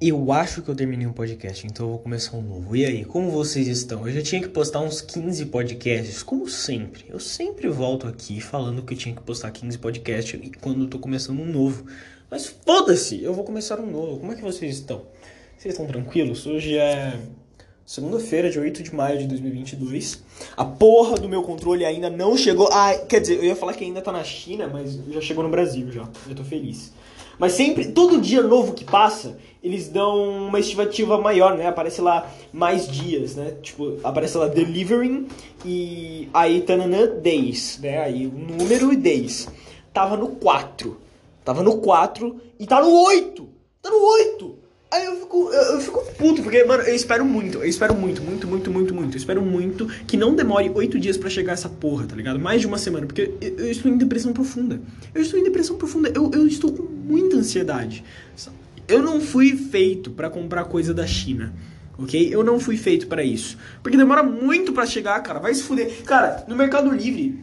Eu acho que eu terminei um podcast, então eu vou começar um novo. E aí, como vocês estão? Eu já tinha que postar uns 15 podcasts, como sempre. Eu sempre volto aqui falando que eu tinha que postar 15 podcasts quando eu tô começando um novo. Mas foda-se, eu vou começar um novo. Como é que vocês estão? Vocês estão tranquilos? Hoje é segunda-feira, de 8 de maio de 2022. A porra do meu controle ainda não chegou. Ah, quer dizer, eu ia falar que ainda tá na China, mas já chegou no Brasil já. Eu tô feliz. Mas sempre, todo dia novo que passa, eles dão uma estimativa maior, né? Aparece lá mais dias, né? Tipo, aparece lá delivering e aí tananã days, né? Aí o número e days. Tava no 4. Tava no 4 e tá no 8. Tá no 8. Aí eu fico, eu, eu, fico puto, porque, mano, eu espero muito, eu espero muito, muito, muito, muito, muito. Eu espero muito que não demore oito dias para chegar essa porra, tá ligado? Mais de uma semana, porque eu, eu, estou em depressão profunda. Eu estou em depressão profunda, eu, eu estou com muita ansiedade. Eu não fui feito para comprar coisa da China. Ok? Eu não fui feito para isso. Porque demora muito para chegar, cara. Vai se fuder. Cara, no Mercado Livre.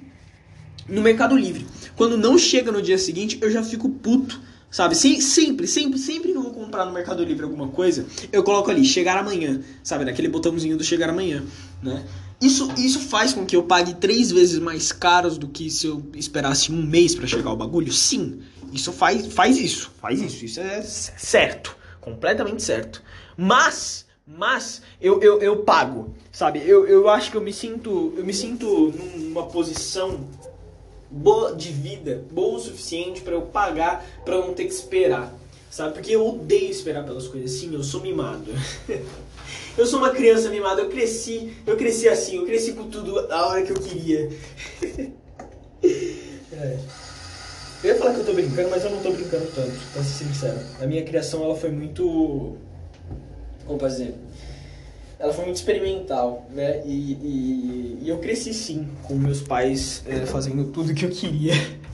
No Mercado Livre, quando não chega no dia seguinte, eu já fico puto Sabe? sempre, sempre, sempre que eu vou comprar no Mercado Livre alguma coisa, eu coloco ali, chegar amanhã. Sabe? Naquele botãozinho do chegar amanhã, né? Isso, isso faz com que eu pague três vezes mais caros do que se eu esperasse um mês para chegar o bagulho? Sim. Isso faz, faz isso. Faz isso. Isso é certo. Completamente certo. Mas, mas, eu, eu, eu pago. Sabe? Eu, eu acho que eu me sinto. Eu me sinto numa posição boa de vida, boa o suficiente para eu pagar, para não ter que esperar. Sabe? Porque eu odeio esperar pelas coisas. Sim, eu sou mimado. eu sou uma criança mimada. Eu cresci, eu cresci assim, eu cresci com tudo a hora que eu queria. é. Eu ia falar que eu tô brincando, mas eu não tô brincando tanto, pra ser sincero. A minha criação ela foi muito. Como posso dizer? Ela foi muito experimental, né? E, e, e eu cresci sim com meus pais é, fazendo tudo que eu queria.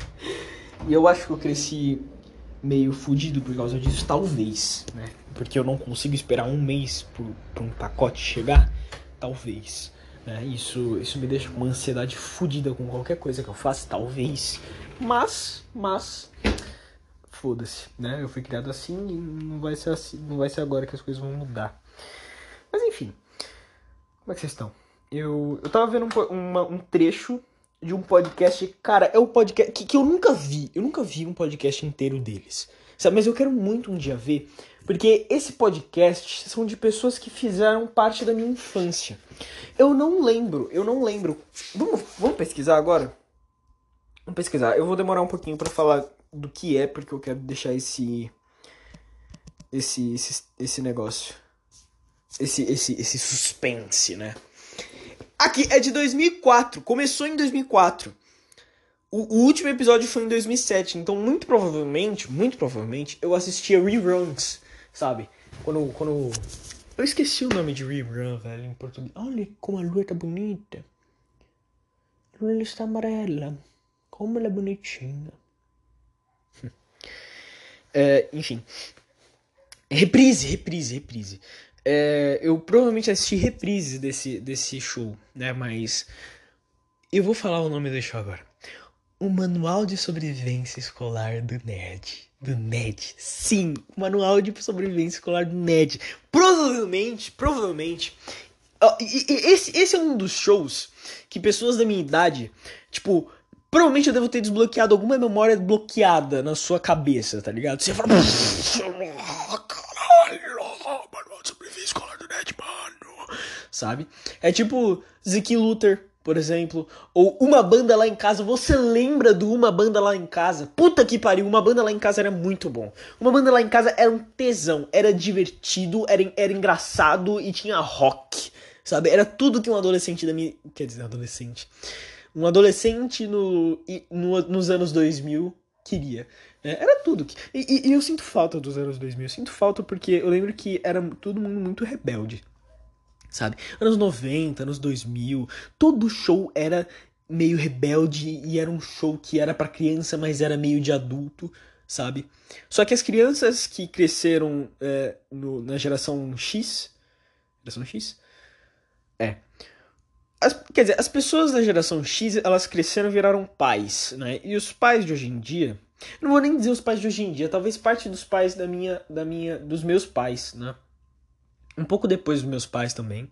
E eu acho que eu cresci meio fudido por causa disso, talvez, né? Porque eu não consigo esperar um mês para um pacote chegar, talvez. Né? Isso, isso me deixa com uma ansiedade fudida com qualquer coisa que eu faça, talvez. Mas, mas, foda-se, né? Eu fui criado assim e não vai ser assim, não vai ser agora que as coisas vão mudar. Mas enfim, como é que vocês estão? Eu, eu tava vendo um, uma, um trecho de um podcast. Cara, é o um podcast que, que eu nunca vi. Eu nunca vi um podcast inteiro deles. Sabe? Mas eu quero muito um dia ver. Porque esse podcast são de pessoas que fizeram parte da minha infância. Eu não lembro, eu não lembro. Vamos, vamos pesquisar agora? Vamos pesquisar. Eu vou demorar um pouquinho para falar do que é, porque eu quero deixar esse. Esse, esse, esse negócio esse, esse, esse suspense, né? Aqui é de 2004, começou em 2004. O, o, último episódio foi em 2007, então muito provavelmente, muito provavelmente, eu assistia reruns, sabe? Quando, quando... Eu esqueci o nome de rerun, velho, em português. Olha como a lua tá bonita. A lua está amarela. Como ela é bonitinha. é, enfim. Reprise, reprise, reprise. É, eu provavelmente assisti reprises desse, desse show, né? Mas eu vou falar o nome do show agora. O Manual de Sobrevivência Escolar do NED. Do NED. Sim, o Manual de Sobrevivência Escolar do NED. Provavelmente, provavelmente. Esse, esse é um dos shows que pessoas da minha idade, tipo, provavelmente eu devo ter desbloqueado alguma memória bloqueada na sua cabeça, tá ligado? Você fala sabe? É tipo Ziki Luther, por exemplo, ou Uma Banda Lá em Casa. Você lembra do Uma Banda Lá em Casa? Puta que pariu, Uma Banda Lá em Casa era muito bom. Uma Banda Lá em Casa era um tesão, era divertido, era, era engraçado e tinha rock, sabe? Era tudo que um adolescente da minha... Quer dizer, adolescente... Um adolescente no, no nos anos 2000 queria. É, era tudo. Que, e, e, eu sinto falta dos anos 2000. Eu sinto falta porque eu lembro que era todo mundo muito rebelde sabe? Anos 90, anos 2000, todo show era meio rebelde e era um show que era para criança, mas era meio de adulto, sabe? Só que as crianças que cresceram é, no, na geração X, geração X, é. As, quer dizer, as pessoas da geração X, elas cresceram e viraram pais, né? E os pais de hoje em dia, Não vou nem dizer os pais de hoje em dia, talvez parte dos pais da minha, da minha, dos meus pais, né? Um pouco depois dos meus pais também.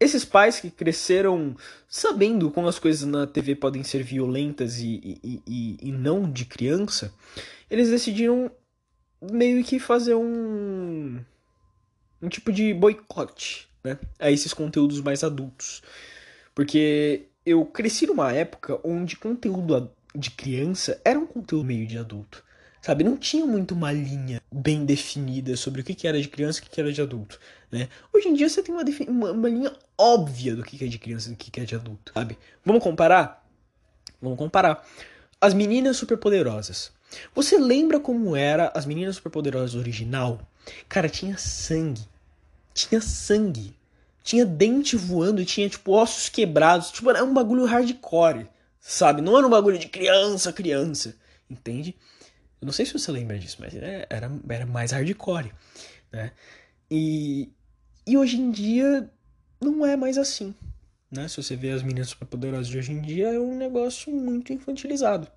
Esses pais que cresceram sabendo como as coisas na TV podem ser violentas e, e, e, e não de criança, eles decidiram meio que fazer um, um tipo de boicote né, a esses conteúdos mais adultos. Porque eu cresci numa época onde conteúdo de criança era um conteúdo meio de adulto. Sabe, não tinha muito uma linha bem definida sobre o que, era de criança e o que, era de adulto, né? Hoje em dia você tem uma, uma, uma linha óbvia do que, é de criança e do que, é de adulto, sabe? Vamos comparar? Vamos comparar. As meninas superpoderosas. Você lembra como era as meninas superpoderosas original? Cara, tinha sangue. Tinha sangue. Tinha dente voando e tinha, tipo, ossos quebrados. Tipo, era um bagulho hardcore, sabe? Não era um bagulho de criança, criança. Entende? Eu não sei se você lembra disso, mas era, era, era mais hardcore, né? E, e hoje em dia não é mais assim, né? Se você vê as meninas superpoderosas de hoje em dia, é um negócio muito infantilizado,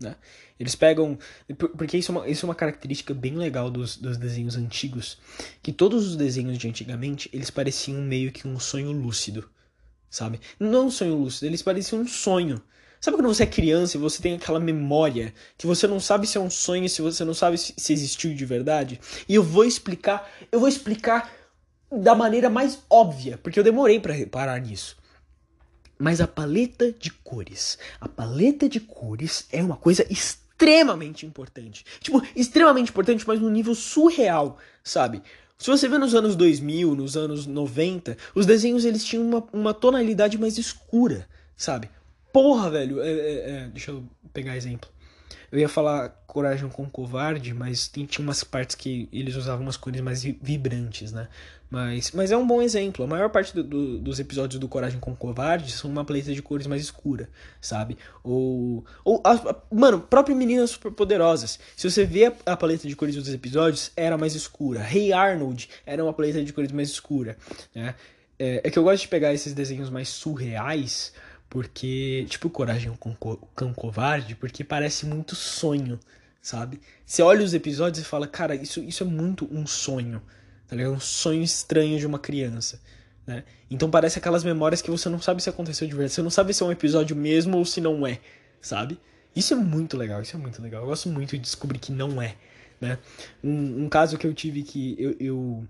né? Eles pegam... Porque isso é uma, isso é uma característica bem legal dos, dos desenhos antigos, que todos os desenhos de antigamente, eles pareciam meio que um sonho lúcido, sabe? Não um sonho lúcido, eles pareciam um sonho, Sabe quando você é criança e você tem aquela memória que você não sabe se é um sonho, se você não sabe se existiu de verdade? E eu vou explicar, eu vou explicar da maneira mais óbvia, porque eu demorei para reparar nisso. Mas a paleta de cores, a paleta de cores é uma coisa extremamente importante. Tipo, extremamente importante, mas num nível surreal, sabe? Se você vê nos anos 2000, nos anos 90, os desenhos eles tinham uma, uma tonalidade mais escura, sabe? Porra, velho. É, é, é, deixa eu pegar exemplo. Eu ia falar Coragem com Covarde, mas tinha umas partes que eles usavam umas cores mais vibrantes, né? Mas, mas é um bom exemplo. A maior parte do, do, dos episódios do Coragem com Covarde são uma paleta de cores mais escura, sabe? Ou. ou a, a, mano, próprio Meninas Superpoderosas. Se você vê a, a, paleta de cores dos episódios, era mais escura. Hey Arnold era uma paleta de cores mais escura, né? É, é que eu gosto de pegar esses desenhos mais surreais porque, tipo, Coragem com Cão Covarde, porque parece muito sonho, sabe? Você olha os episódios e fala, cara, isso, isso é muito um sonho, tá ligado? Um sonho estranho de uma criança, né? Então parece aquelas memórias que você não sabe se aconteceu de verdade. Você não sabe se é um episódio mesmo ou se não é, sabe? Isso é muito legal, isso é muito legal. Eu gosto muito de descobrir que não é, né? Um, um caso que eu tive que eu, eu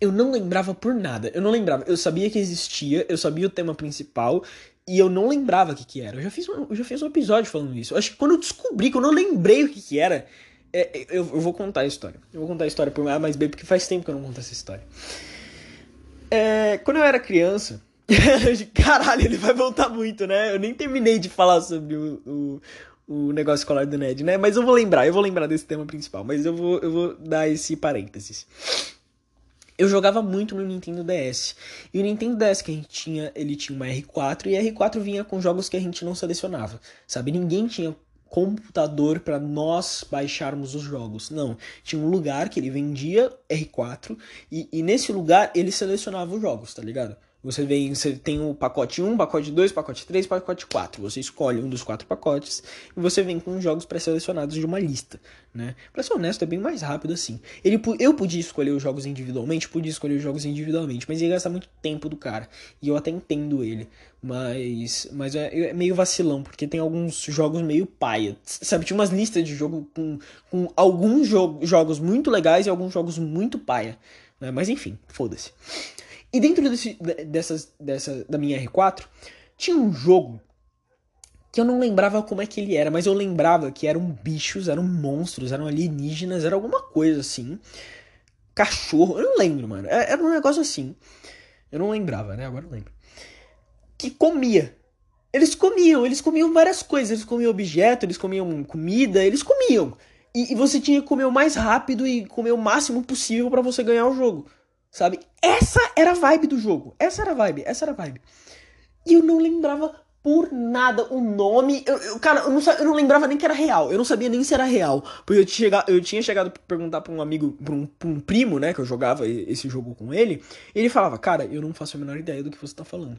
eu não lembrava por nada. Eu não lembrava. Eu sabia que existia, eu sabia o tema principal e eu não lembrava o que, que era. Eu já, fiz um, eu já fiz um episódio falando isso. Eu acho que quando eu descobri, quando eu lembrei o que, que era, é, é eu, eu, vou contar a história. Eu vou contar a história por A mais B, porque faz tempo que eu não conto essa história. É, quando eu era criança. Caralho, ele vai voltar muito, né? Eu nem terminei de falar sobre o, o, o negócio escolar do Ned, né? Mas eu vou lembrar, eu vou lembrar desse tema principal. Mas eu vou, eu vou dar esse parênteses eu jogava muito no Nintendo DS. E o Nintendo DS que a gente tinha, ele tinha uma R4 e a R4 vinha com jogos que a gente não selecionava, sabe? Ninguém tinha computador para nós baixarmos os jogos. Não, tinha um lugar que ele vendia R4 e, e nesse lugar ele selecionava os jogos, tá ligado? Você vem, você tem o pacote 1, pacote 2, pacote 3, pacote 4. Você escolhe um dos quatro pacotes e você vem com jogos pré-selecionados de uma lista, né? Pra ser honesto, é bem mais rápido assim. Ele, eu podia escolher os jogos individualmente, podia escolher os jogos individualmente, mas ia gastar muito tempo do cara. E eu até entendo ele. Mas, mas é, é meio vacilão, porque tem alguns jogos meio paia. Sabe, tinha umas listas de jogo com, com alguns jo jogos muito legais e alguns jogos muito paia. Né? Mas enfim, foda-se. E dentro desse, dessas, dessa, da minha R4, tinha um jogo que eu não lembrava como é que ele era, mas eu lembrava que eram bichos, eram monstros, eram alienígenas, era alguma coisa assim. Cachorro, eu não lembro, mano. É, era um negócio assim. Eu não lembrava, né? Agora eu lembro. Que comia. Eles comiam, eles comiam várias coisas. Eles comiam objeto, eles comiam comida, eles comiam. E, e você tinha que comer o mais rápido e comer o máximo possível para você ganhar o jogo. Sabe? Essa era a vibe do jogo. Essa era a vibe, essa era a vibe. E eu não lembrava por nada o nome. Eu, eu cara, eu não, eu não, lembrava nem que era real. Eu não sabia nem se era real. Porque eu tinha, eu tinha chegado pra perguntar pra um amigo, pra um, pra um primo, né, que eu jogava esse jogo com ele. E ele falava, cara, eu não faço a menor ideia do que você tá falando.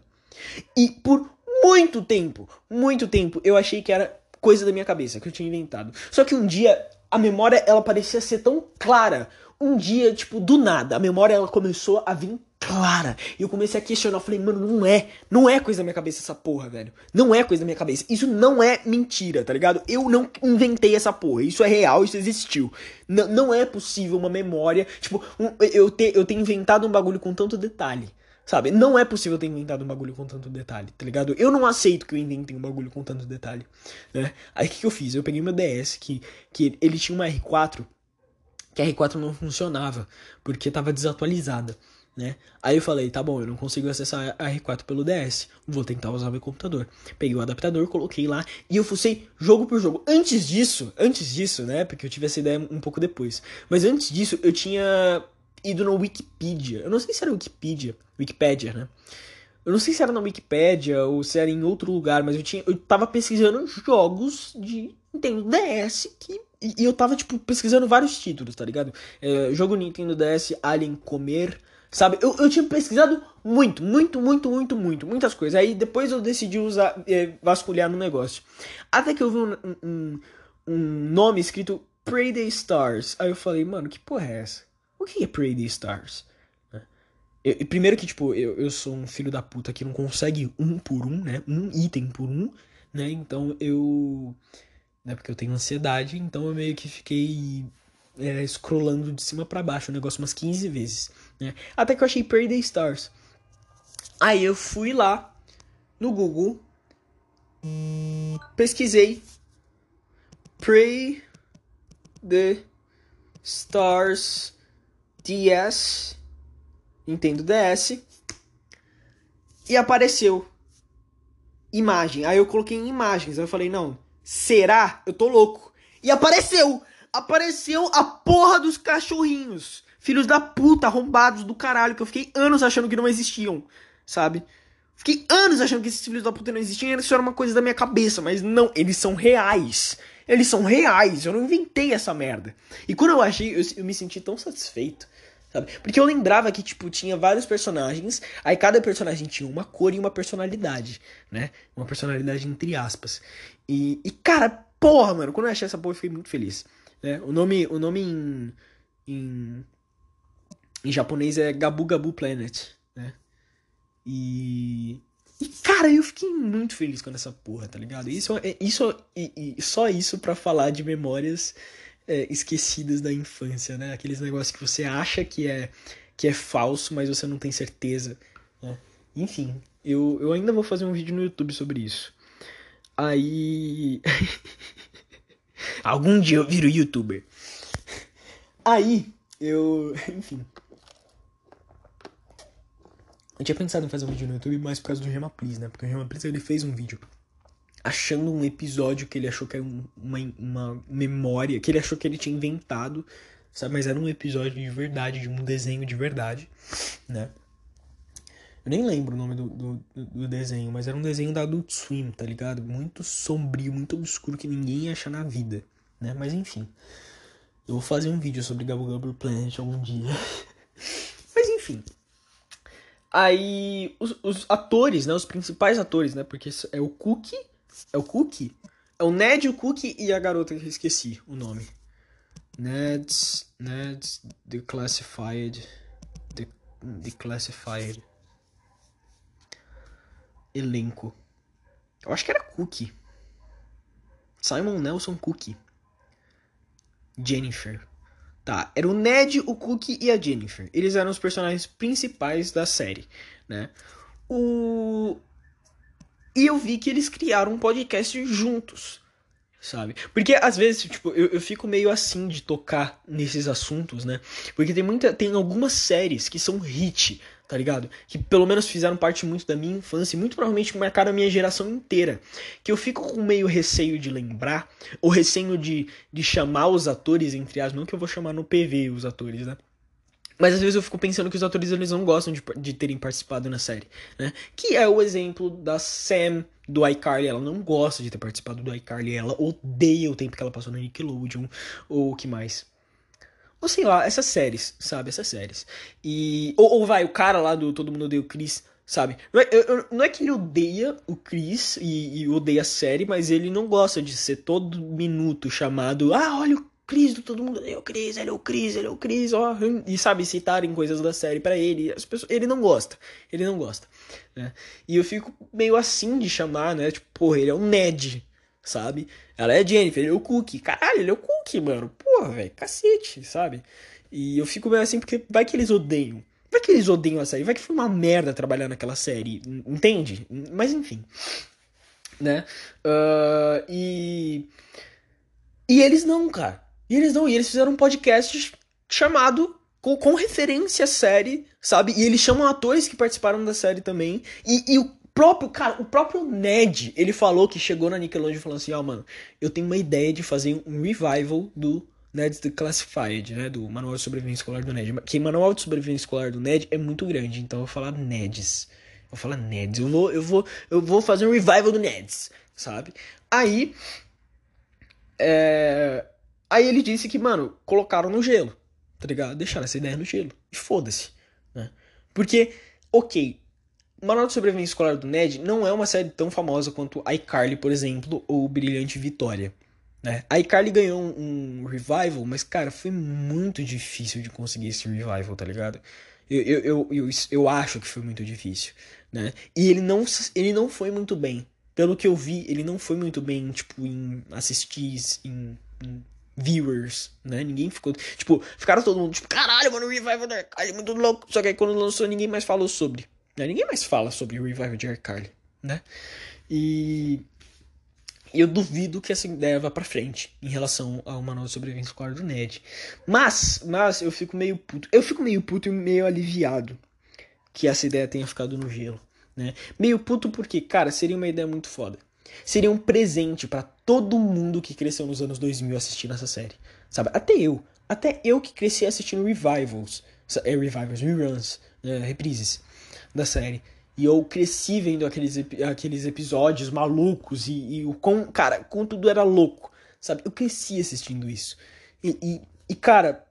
E por muito tempo, muito tempo, eu achei que era coisa da minha cabeça que eu tinha inventado. Só que um dia a memória ela parecia ser tão clara. Um dia, tipo, do nada, a memória ela começou a vir clara. E eu comecei a questionar, eu falei, mano, não é, não é coisa da minha cabeça essa porra, velho. Não é coisa da minha cabeça. Isso não é mentira, tá ligado? Eu não inventei essa porra. Isso é real, isso existiu. N não é possível uma memória, tipo, um, eu, ter, eu ter inventado um bagulho com tanto detalhe. Sabe? Não é possível ter inventado um bagulho com tanto detalhe, tá ligado? Eu não aceito que eu inventei um bagulho com tanto detalhe, né? Aí o que, que eu fiz? Eu peguei meu DS, que, que ele tinha uma R4, que a R4 não funcionava, porque tava desatualizada né? Aí eu falei, tá bom, eu não consigo acessar a R4 pelo DS, vou tentar usar meu computador. Peguei o adaptador, coloquei lá e eu fucei jogo por jogo. Antes disso, antes disso, né? Porque eu tive essa ideia um pouco depois. Mas antes disso, eu tinha ido no Wikipedia. Eu não sei se era Wikipedia, Wikipedia, né? Eu não sei se era na Wikipedia ou se era em outro lugar, mas eu tinha eu tava pesquisando jogos de Nintendo DS que e eu tava tipo pesquisando vários títulos, tá ligado? É, jogo Nintendo DS Alien Comer Sabe? Eu, eu tinha pesquisado muito, muito, muito, muito, muito, muitas coisas. Aí depois eu decidi usar, é, vasculhar no negócio. Até que eu vi um, um, um nome escrito Pray the Stars. Aí eu falei, mano, que porra é essa? O que é Pray the Stars? Né? Eu, primeiro que, tipo, eu, eu sou um filho da puta que não consegue um por um, né? Um item por um, né? Então eu. Né, porque eu tenho ansiedade, então eu meio que fiquei é, scrollando de cima para baixo o negócio umas 15 vezes. Né? Até que eu achei the Stars. Aí eu fui lá no Google, pesquisei Pray the Stars DS, Nintendo DS, e apareceu imagem. Aí eu coloquei em imagens. Aí eu falei, não, será? Eu tô louco. E apareceu! Apareceu a porra dos cachorrinhos. Filhos da puta, arrombados do caralho, que eu fiquei anos achando que não existiam, sabe? Fiquei anos achando que esses filhos da puta não existiam, isso era uma coisa da minha cabeça, mas não, eles são reais. Eles são reais, eu não inventei essa merda. E quando eu achei, eu, eu me senti tão satisfeito, sabe? Porque eu lembrava que, tipo, tinha vários personagens, aí cada personagem tinha uma cor e uma personalidade, né? Uma personalidade entre aspas. E, e cara, porra, mano, quando eu achei essa porra, eu fiquei muito feliz. Né? O nome, o nome em, em em japonês é Gabu Gabu Planet, né? E. E, cara, eu fiquei muito feliz com essa porra, tá ligado? Isso, é, isso e, e só isso para falar de memórias é, esquecidas da infância, né? Aqueles negócios que você acha que é, que é falso, mas você não tem certeza, né? Enfim, eu, eu ainda vou fazer um vídeo no YouTube sobre isso. Aí. Algum dia eu viro youtuber. Aí, eu. Enfim. Eu tinha pensado em fazer um vídeo no YouTube mais por causa do Gemaplis, né? Porque o Gemaplis ele fez um vídeo achando um episódio que ele achou que era uma, uma memória, que ele achou que ele tinha inventado, sabe? Mas era um episódio de verdade, de um desenho de verdade, né? Eu nem lembro o nome do, do, do, desenho, mas era um desenho da Adult Swim, tá ligado? Muito sombrio, muito obscuro que ninguém ia achar na vida, né? Mas enfim. Eu vou fazer um vídeo sobre Gabu Gabu Planet algum dia. mas enfim. Aí os, os, atores, né, os principais atores, né, porque é o Cookie, é o Cookie, é o Ned, o Cookie e a garota que eu esqueci o nome. Ned's, Ned's Declassified, de, Declassified elenco. Eu acho que era Cookie. Simon Nelson Cookie. Jennifer. Tá, era o Ned, o Cookie e a Jennifer. Eles eram os personagens principais da série, né? O... E eu vi que eles criaram um podcast juntos, sabe? Porque às vezes, tipo, eu, eu fico meio assim de tocar nesses assuntos, né? Porque tem muita. Tem algumas séries que são hit tá ligado? Que pelo menos fizeram parte muito da minha infância e muito provavelmente marcaram a minha geração inteira. Que eu fico com meio receio de lembrar, ou receio de, de chamar os atores, entre as, não que eu vou chamar no PV os atores, né? Mas às vezes eu fico pensando que os atores eles não gostam de, de terem participado na série, né? Que é o exemplo da Sam do iCarly, ela não gosta de ter participado do iCarly, ela odeia o tempo que ela passou no Nickelodeon, ou o que mais. Ou sei lá, essas séries, sabe? Essas séries. E. Ou, ou vai, o cara lá do Todo Mundo Odeia o Chris sabe? Não é, eu, não é que ele odeia o Chris e, e, odeia a série, mas ele não gosta de ser todo minuto chamado, ah, olha o Chris, todo mundo, ele é o Chris, ele é o Chris, ele é o Chris, ó, e sabe, citarem coisas da série para ele, as pessoas, ele não gosta, ele não gosta, né? E eu fico meio assim de chamar, né, tipo, porra, ele é um Ned, sabe? Ela é Jennifer, ele é o Cookie, caralho, ele é o Cookie, mano, porra, velho, cacete, sabe? E eu fico meio assim porque vai que eles odeiam, Vai que eles odeiam a série, vai que foi uma merda trabalhar naquela série, entende? Mas enfim, né? Uh, e. E eles não, cara. E eles não, e eles fizeram um podcast chamado com, com referência à série, sabe? E eles chamam atores que participaram da série também. E, e o próprio, cara, o próprio Ned, ele falou que chegou na Nickelodeon falou assim: ó, oh, mano, eu tenho uma ideia de fazer um revival do Ned's Declassified, né? Do Manual de Sobrevivência Escolar do Ned. Que Manual de Sobrevivência Escolar do Ned é muito grande, então eu vou falar Neds. Eu vou falar Neds. Eu vou, eu vou, eu vou fazer um revival do Neds, sabe? Aí. É... Aí ele disse que, mano, colocaram no gelo, tá ligado? Deixaram essa ideia no gelo. E foda-se, né? Porque, ok, Manual de Sobrevivência Escolar do Ned não é uma série tão famosa quanto iCarly, por exemplo, ou Brilhante Vitória. Né? A iCarly ganhou um, um, revival, mas, cara, foi muito difícil de conseguir esse revival, tá ligado? Eu, eu, eu, eu, eu acho que foi muito difícil, né? E ele não, ele não foi muito bem. Pelo que eu vi, ele não foi muito bem, tipo, em assistir, em, em viewers, né? Ninguém ficou. Tipo, ficaram todo mundo, tipo, caralho, mano, o revival da iCarly é muito louco. Só que aí quando lançou, ninguém mais falou sobre. Né? Ninguém mais fala sobre o revival de iCarly, né? E eu duvido que essa ideia vá pra frente em relação ao manual de sobrevivência escolar do Ned. Mas, mas eu fico meio puto. Eu fico meio puto e meio aliviado que essa ideia tenha ficado no gelo, né? Meio puto porque, cara, seria uma ideia muito foda. Seria um presente para todo mundo que cresceu nos anos 2000 assistindo essa série, sabe? Até eu, até eu que cresci assistindo revivals, é, revivals, reruns, é, reprises da série. E eu cresci vendo aqueles, aqueles episódios malucos e, e o com, cara, com tudo era louco, sabe? Eu cresci assistindo isso. E, e, e, cara,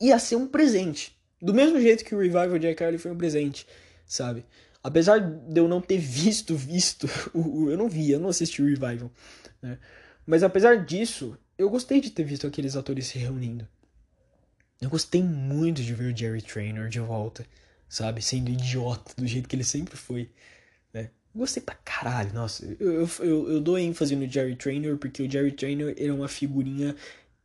ia ser um presente. Do mesmo jeito que o Revival de iCarly foi um presente, sabe? Apesar de eu não ter visto, visto, o, eu não vi, eu não assisti o Revival, né? Mas apesar disso, eu gostei de ter visto aqueles atores se reunindo. Eu gostei muito de ver o Jerry Trainer de volta sabe? Sendo idiota do jeito que ele sempre foi, né? Gostei pra caralho, nossa. Eu, eu, eu dou ênfase no Jerry Trainer porque o Jerry Trainer é uma figurinha.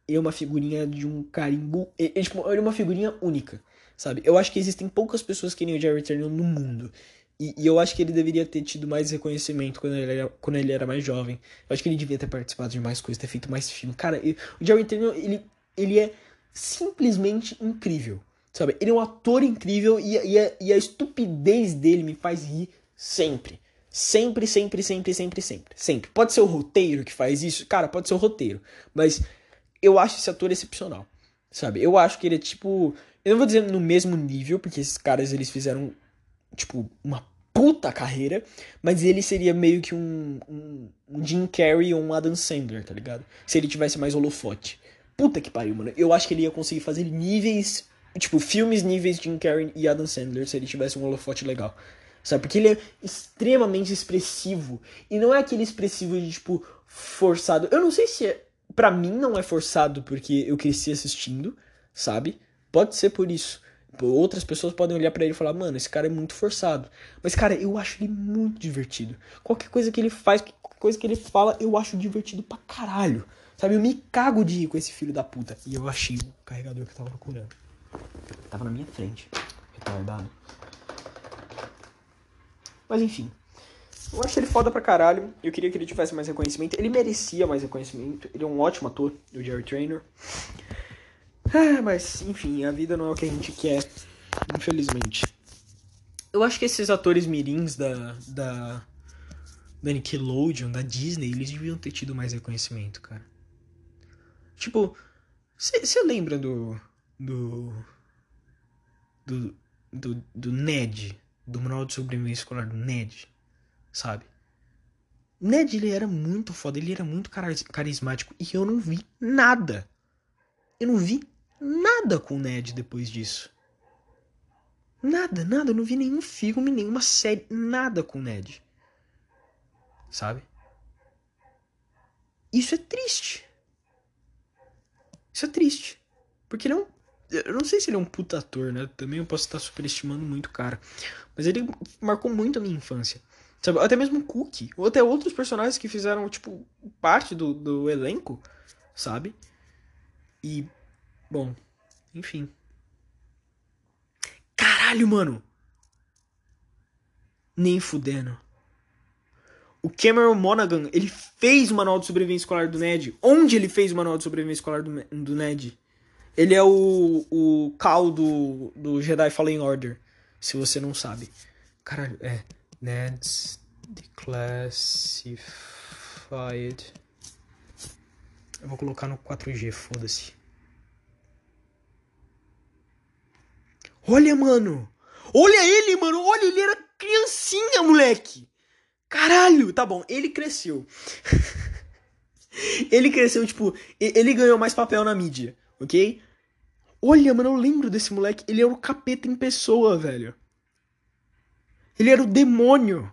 É uma figurinha de um carimbo. É, tipo, é uma figurinha única, sabe? Eu acho que existem poucas pessoas que nem o Jerry Trainer no mundo. E, e, eu acho que ele deveria ter tido mais reconhecimento quando ele, era, quando ele era mais jovem. Eu acho que ele devia ter participado de mais coisas, ter feito mais filme. Cara, o Jerry Trainer, ele, ele é simplesmente incrível. Sabe? Ele é um ator incrível e, e, a, e a estupidez dele me faz rir sempre. Sempre, sempre, sempre, sempre, sempre. Sempre. Pode ser o roteiro que faz isso? Cara, pode ser o roteiro. Mas eu acho esse ator excepcional. Sabe? Eu acho que ele é tipo. Eu não vou dizer no mesmo nível, porque esses caras eles fizeram, tipo, uma puta carreira. Mas ele seria meio que um, um, um Jim Carrey ou um Adam Sandler, tá ligado? Se ele tivesse mais holofote. Puta que pariu, mano. Eu acho que ele ia conseguir fazer níveis Tipo, filmes níveis Jim Carrey e Adam Sandler se ele tivesse um holofote legal. Sabe? Porque ele é extremamente expressivo. E não é aquele expressivo de, tipo, forçado. Eu não sei se é. Pra mim não é forçado porque eu cresci assistindo, sabe? Pode ser por isso. Outras pessoas podem olhar para ele e falar, mano, esse cara é muito forçado. Mas, cara, eu acho ele muito divertido. Qualquer coisa que ele faz, qualquer coisa que ele fala, eu acho divertido pra caralho. Sabe? Eu me cago de ir com esse filho da puta. E eu achei o carregador que eu tava procurando. Tava na minha frente. Retardado. Mas enfim. Eu acho ele foda pra caralho. Eu queria que ele tivesse mais reconhecimento. Ele merecia mais reconhecimento. Ele é um ótimo ator, o Jerry Trainer. Ah, mas, enfim, a vida não é o que a gente quer. Infelizmente. Eu acho que esses atores mirins da, da, da Nickelodeon, da Disney, eles deviam ter tido mais reconhecimento, cara. Tipo, você lembra do do, do, do, do Ned, do Manual de Sobrevivência Escolar do Ned, sabe? Ned, ele era muito foda, ele era muito carismático e eu não vi nada. Eu não vi nada com o Ned depois disso. Nada, nada. Eu não vi nenhum filme, nenhuma série, nada com o Ned. Sabe? Isso é triste. Isso é triste. Porque ele é um. Eu não sei se ele é um puta ator, né? Também eu posso estar superestimando muito o cara. Mas ele marcou muito a minha infância. Sabe? Até mesmo o Cookie. Ou até outros personagens que fizeram, tipo, parte do, do elenco. Sabe? E. Bom. Enfim. Caralho, mano! Nem fudendo. O Cameron Monaghan, ele fez o manual de sobrevivência escolar do Ned. Onde ele fez o manual de sobrevivência escolar do, do Ned? Ele é o, o Cal do, do Jedi Fallen Order, se você não sabe. Caralho, é. Ned's Declassified. Eu vou colocar no 4G, foda-se. Olha, mano! Olha ele, mano! Olha, ele era criancinha, moleque! Caralho, tá bom, ele cresceu. ele cresceu, tipo, ele ganhou mais papel na mídia, ok? Olha, mano, eu lembro desse moleque. Ele era o capeta em pessoa, velho. Ele era o demônio.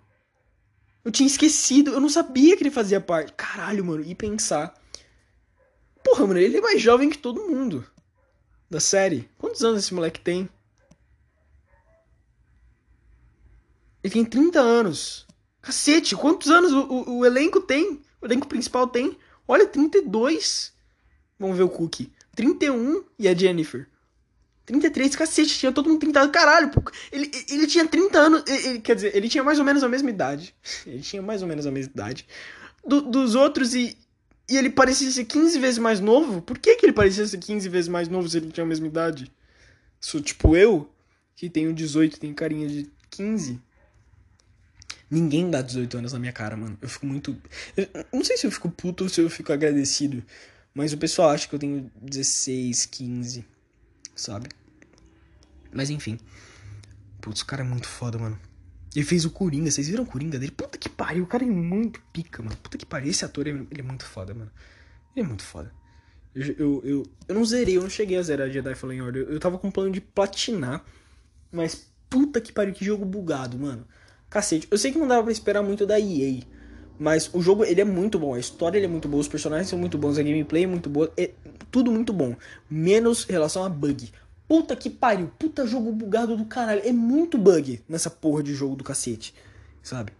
Eu tinha esquecido, eu não sabia que ele fazia parte. Caralho, mano, e pensar. Porra, mano, ele é mais jovem que todo mundo. Da série. Quantos anos esse moleque tem? Ele tem 30 anos. Cacete, quantos anos o, o, o, elenco tem? O elenco principal tem? Olha, 32. Vamos ver o Cookie. 31 e a Jennifer. 33, cacete, tinha todo mundo 30 anos. Caralho, ele, ele tinha 30 anos. Ele, quer dizer, ele tinha mais ou menos a mesma idade. Ele tinha mais ou menos a mesma idade do, dos outros e, e ele parecia ser 15 vezes mais novo. Por que, que ele parecia ser 15 vezes mais novo se ele tinha a mesma idade? Sou tipo eu, que tenho 18, tenho carinha de 15. Ninguém dá 18 anos na minha cara, mano. Eu fico muito. Eu não sei se eu fico puto ou se eu fico agradecido. Mas o pessoal acha que eu tenho 16, 15, sabe? Mas enfim. Putz, o cara é muito foda, mano. Ele fez o Coringa, vocês viram o Coringa dele? Puta que pariu, o cara é muito pica, mano. Puta que pariu, esse ator, ele é muito foda, mano. Ele é muito foda. Eu, eu, eu, eu não zerei, eu não cheguei a zerar Jedi Fallen Order. Eu, eu tava com plano de platinar. Mas puta que pariu, que jogo bugado, mano. Cacete, eu sei que não dava pra esperar muito da EA. Mas o jogo, ele é muito bom. A história ele é muito boa, os personagens são muito bons, a gameplay é muito boa. É tudo muito bom. Menos relação a bug. Puta que pariu, puta jogo bugado do caralho. É muito bug nessa porra de jogo do cacete, sabe?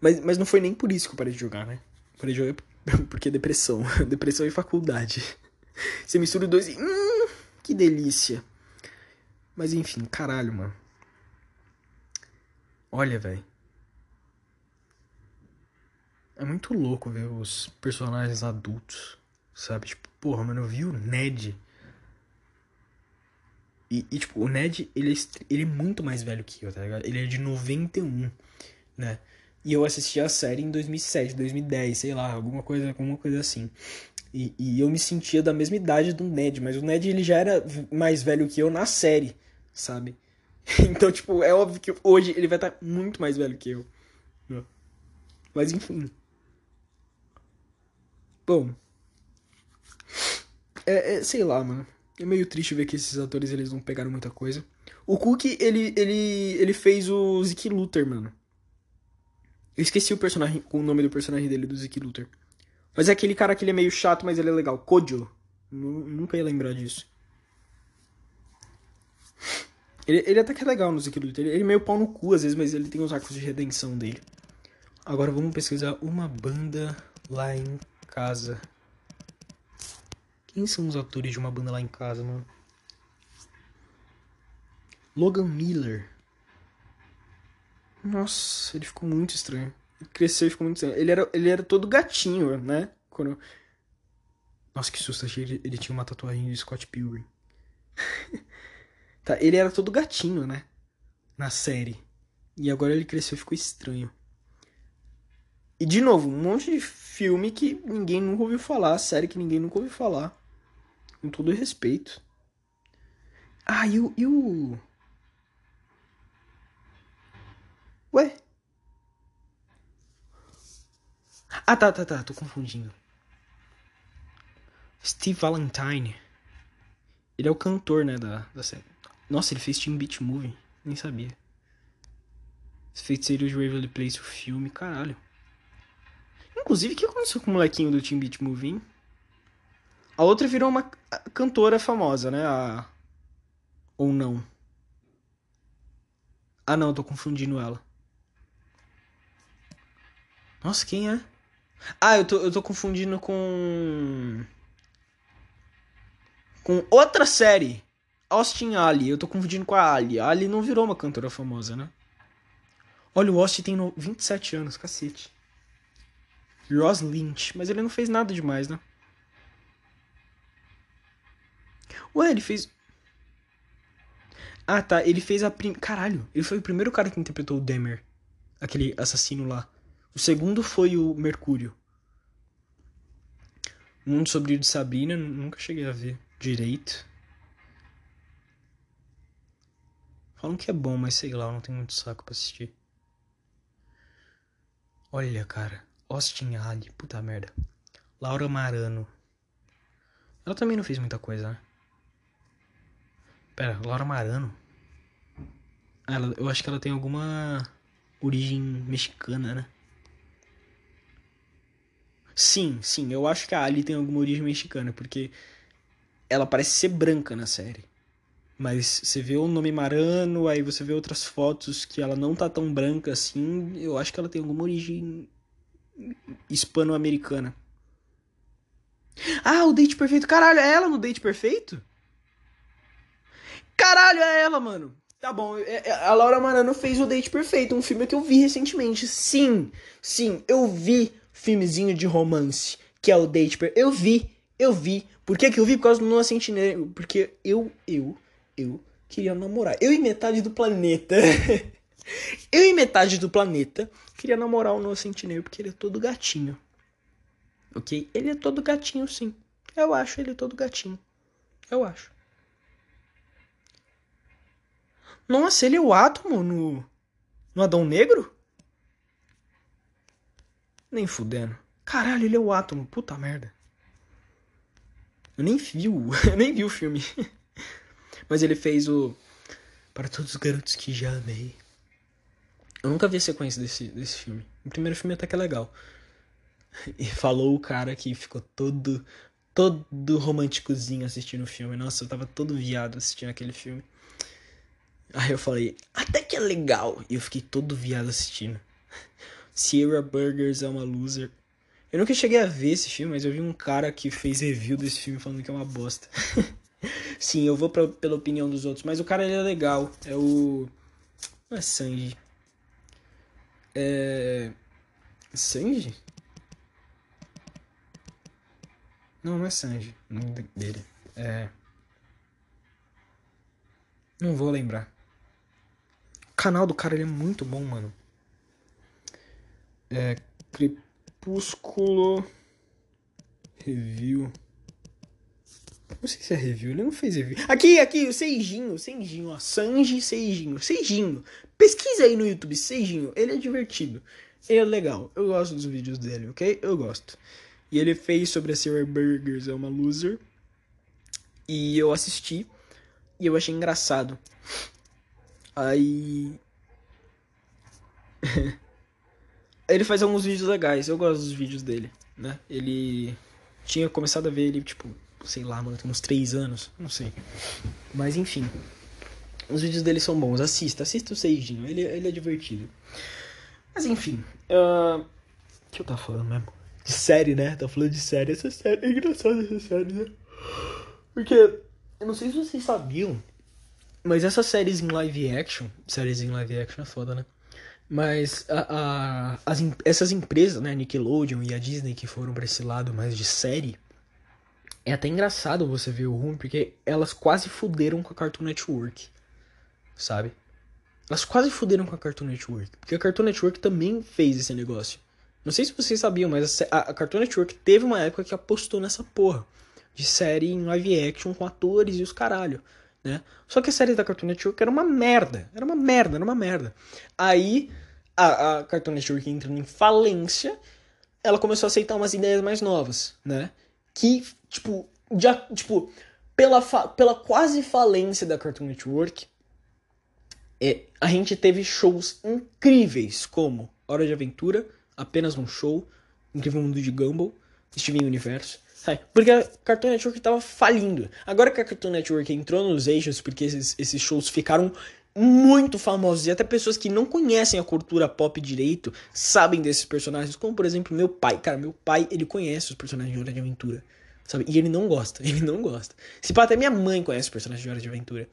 Mas, mas não foi nem por isso que eu parei de jogar, né? Parei de jogar porque depressão. depressão e faculdade. Você mistura os dois e. Hum, que delícia. Mas enfim, caralho, mano. Olha, velho. É muito louco ver os personagens adultos, sabe? Tipo, porra, mano, eu vi o Ned. E, e tipo, o Ned, ele é, ele é muito mais velho que eu, tá ligado? Ele é de 91, né? E eu assisti a série em 2007, 2010, sei lá, alguma coisa, alguma coisa assim. E, e eu me sentia da mesma idade do Ned, mas o Ned ele já era mais velho que eu na série, sabe? Então, tipo, é óbvio que hoje ele vai estar tá muito mais velho que eu. Né? Mas enfim. Bom. É, é, sei lá, mano. É meio triste ver que esses atores eles não pegaram muita coisa. O Cook, ele, ele, ele fez o Zeke Luther, mano. Eu esqueci o personagem, o nome do personagem dele, do Zeke Luther. Mas é aquele cara que ele é meio chato, mas ele é legal. Kojo. Nunca ia lembrar disso. Ele, ele até que é legal no Zeke Luther. Ele, ele é meio pau no cu às vezes, mas ele tem os arcos de redenção dele. Agora vamos pesquisar uma banda lá em casa. Quem são os atores de uma banda lá em casa, mano? Logan Miller. Nossa, ele ficou muito estranho. Ele cresceu e ficou muito estranho. Ele era, ele era todo gatinho, né? Quando... Nossa, que susto. Achei ele, ele tinha uma tatuagem de Scott Pilgrim. tá, ele era todo gatinho, né? Na série. E agora ele cresceu e ficou estranho. E de novo, um monte de filme que ninguém nunca ouviu falar, série que ninguém nunca ouviu falar. Com todo respeito. Ah, e o. E o... Ué? Ah, tá, tá, tá, tô confundindo. Steve Valentine. Ele é o cantor, né, da, da série. Nossa, ele fez Team Beat Movie. Nem sabia. Feiticeiro de Waverly Place, o filme, caralho. Inclusive, o que aconteceu com o molequinho do Team Beat Movie? A outra virou uma cantora famosa, né? A... Ou não? Ah, não, tô confundindo ela. Nossa, quem é? Ah, eu tô, eu tô confundindo com. Com outra série. Austin Ali. Eu tô confundindo com a Ali. A Ali não virou uma cantora famosa, né? Olha, o Austin tem 27 anos, cacete. Ross Lynch. Mas ele não fez nada demais, né? Ué, ele fez. Ah, tá. Ele fez a. Prim... Caralho, ele foi o primeiro cara que interpretou o Demer. Aquele assassino lá. O segundo foi o Mercúrio. O Mundo Sombrio de Sabrina, nunca cheguei a ver direito. Falam que é bom, mas sei lá, eu não tenho muito saco pra assistir. Olha, cara. Austin Ali, puta merda. Laura Marano. Ela também não fez muita coisa, né? Pera, Laura Marano. Ela, eu acho que ela tem alguma origem mexicana, né? Sim, sim, eu acho que a Ali tem alguma origem mexicana, porque ela parece ser branca na série. Mas você vê o nome Marano, aí você vê outras fotos que ela não tá tão branca assim, eu acho que ela tem alguma origem hispano-americana. Ah, o Date Perfeito. Caralho, é ela no Date Perfeito? Caralho, é ela, mano. Tá bom, é, é, a Laura Marano fez o Date Perfeito, um filme que eu vi recentemente. Sim, sim, eu vi filmezinho de romance, que é o Date Perfeito. Eu vi, eu vi. Por que que eu vi? Por causa do Noah Centineo. Porque eu, eu, eu queria namorar. Eu e metade do planeta. eu e metade do planeta queria namorar o Noah Centineo porque ele é todo gatinho. Ok? Ele é todo gatinho, sim. Eu acho ele todo gatinho. Eu acho. Nossa, ele é o átomo no. No Adão Negro? Nem fudendo. Caralho, ele é o átomo. Puta merda. Eu nem vi o. Eu nem vi o filme. Mas ele fez o. Para todos os garotos que já amei. Eu nunca vi a sequência desse, desse filme. O primeiro filme até que é legal. E falou o cara que ficou todo. Todo românticozinho assistindo o filme. Nossa, eu tava todo viado assistindo aquele filme. Aí eu falei, até que é legal. E eu fiquei todo viado assistindo. Sierra Burgers é uma loser. Eu nunca cheguei a ver esse filme, mas eu vi um cara que fez review desse filme falando que é uma bosta. Sim, eu vou pra, pela opinião dos outros, mas o cara ele é legal. É o. Não é Sanji. É. Sanji? Não, não é Sanji. O nome dele. É. Não vou lembrar canal do cara ele é muito bom, mano. É. Crepúsculo. Review. Não sei se é review, ele não fez review. Aqui, aqui, o Seijinho, Seijinho, ó. Sanji Seijinho, Seijinho. Pesquisa aí no YouTube, Seijinho. Ele é divertido. Ele é legal. Eu gosto dos vídeos dele, ok? Eu gosto. E ele fez sobre a Sarah Burgers, é uma loser. E eu assisti. E eu achei engraçado. Aí. ele faz alguns vídeos legais, eu gosto dos vídeos dele, né? Ele. Tinha começado a ver ele, tipo, sei lá, mano, tem uns 3 anos, não sei. Mas enfim. Os vídeos dele são bons, assista, assista o Seijinho, ele, ele é divertido. Mas enfim. Uh... O que eu tava falando mesmo? De série, né? Tá falando de série. Essa série é engraçada, essa série, né? Porque. Eu não sei se vocês sabiam mas essas séries em live action, séries em live action é foda, né? Mas a, a, as, essas empresas, né, Nickelodeon e a Disney que foram pra esse lado mais de série, é até engraçado você ver o ruim, porque elas quase fuderam com a Cartoon Network, sabe? Elas quase fuderam com a Cartoon Network, porque a Cartoon Network também fez esse negócio. Não sei se vocês sabiam, mas a, a Cartoon Network teve uma época que apostou nessa porra de série em live action com atores e os caralho né? Só que a série da Cartoon Network era uma merda, era uma merda, era uma merda. Aí a, a Cartoon Network entrando em falência, ela começou a aceitar umas ideias mais novas, né? Que, tipo, já, tipo, pela, pela quase falência da Cartoon Network, é, a gente teve shows incríveis como Hora de Aventura, Apenas um Show, Incrível Mundo de Gumball, Steven Universo. Sabe? Porque a Cartoon Network tava falindo. Agora que a Cartoon Network entrou nos eixos, porque esses, esses shows ficaram muito famosos e até pessoas que não conhecem a cultura pop direito sabem desses personagens, como por exemplo meu pai. Cara, meu pai, ele conhece os personagens de Hora de Aventura, sabe? E ele não gosta, ele não gosta. Se pá, até minha mãe conhece os personagens de Hora de Aventura.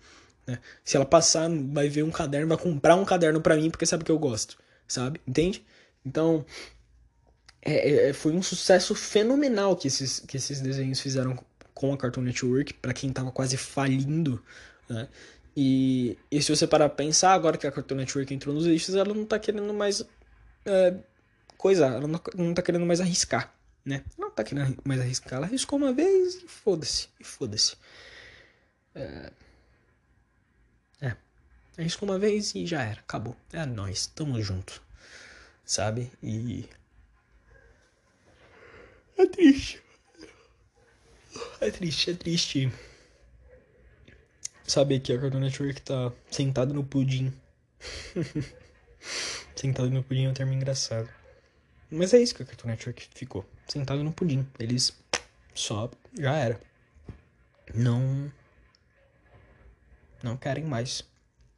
Né? Se ela passar, vai ver um caderno, vai comprar um caderno para mim porque sabe que eu gosto, sabe? Entende? Então, é, é, foi um sucesso fenomenal que esses, que esses desenhos fizeram com a Cartoon Network, para quem tava quase falindo, né? E, e se você parar pra pensar, agora que a Cartoon Network entrou nos eixos, ela não tá querendo mais é, coisa, ela não, não tá querendo mais arriscar, né? Não tá querendo mais arriscar, ela arriscou uma vez e foda-se, e foda-se. É, é isso uma vez e já era, acabou. É nós, tamo junto. Sabe? E. É triste. É triste, é triste. Saber que a Cartoon Network tá sentado no pudim. sentado no pudim é um termo engraçado. Mas é isso que a Cartoon Network ficou. Sentado no pudim. Eles só. Já era. Não. Não querem mais.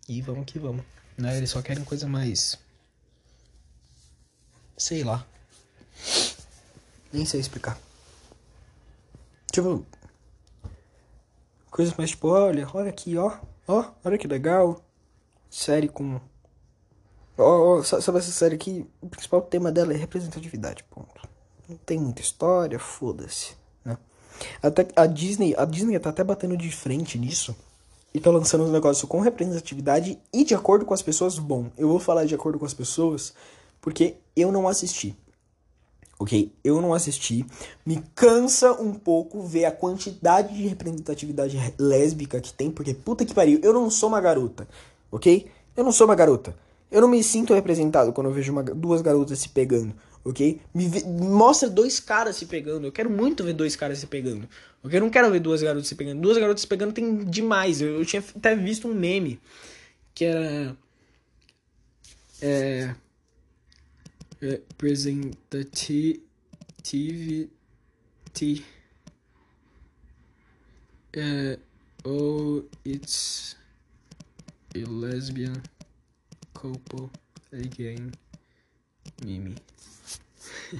E vamos que vamos. Né? Eles só querem coisa mais. Sei lá. Nem sei explicar. Tipo. Coisas mais tipo, olha, olha aqui, ó. Ó, olha que legal. Série com. Ó, ó, sabe essa série aqui? O principal tema dela é representatividade, ponto. Não tem muita história, foda-se, né? Até a Disney, a Disney tá até batendo de frente nisso e tá lançando um negócio com representatividade e de acordo com as pessoas, bom, eu vou falar de acordo com as pessoas porque eu não assisti. Ok? Eu não assisti. Me cansa um pouco ver a quantidade de representatividade lésbica que tem, porque puta que pariu, eu não sou uma garota. Ok? Eu não sou uma garota. Eu não me sinto representado quando eu vejo uma, duas garotas se pegando ok? Me vê, mostra dois caras se pegando. Eu quero muito ver dois caras se pegando. Ok? Eu não quero ver duas garotas se pegando. Duas garotas se pegando tem demais. Eu, eu tinha até visto um meme que era. É. Representativity. Uh, oh, it's a lesbian couple again. Mimi. eu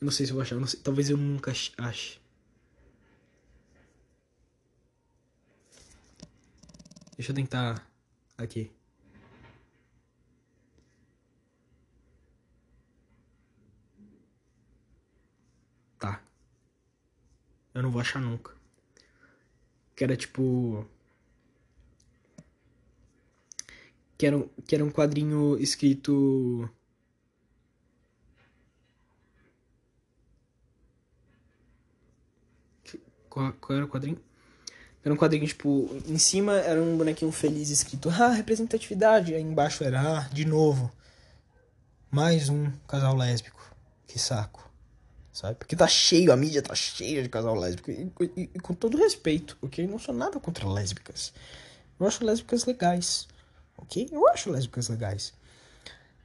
não sei se eu vou achar, sei, talvez eu nunca ache. Deixa eu tentar aqui. Tá. Eu não vou achar nunca. Que era tipo. Que era, que era um quadrinho escrito. Qual, qual era o quadrinho? Era um quadrinho, tipo, em cima era um bonequinho feliz escrito, ah, representatividade. Aí embaixo era, ah, de novo. Mais um casal lésbico. Que saco. Sabe? Porque tá cheio, a mídia tá cheia de casal lésbico. E, e, e com todo respeito, ok? Não sou nada contra lésbicas. Eu acho lésbicas legais. Ok? Eu acho lésbicas legais.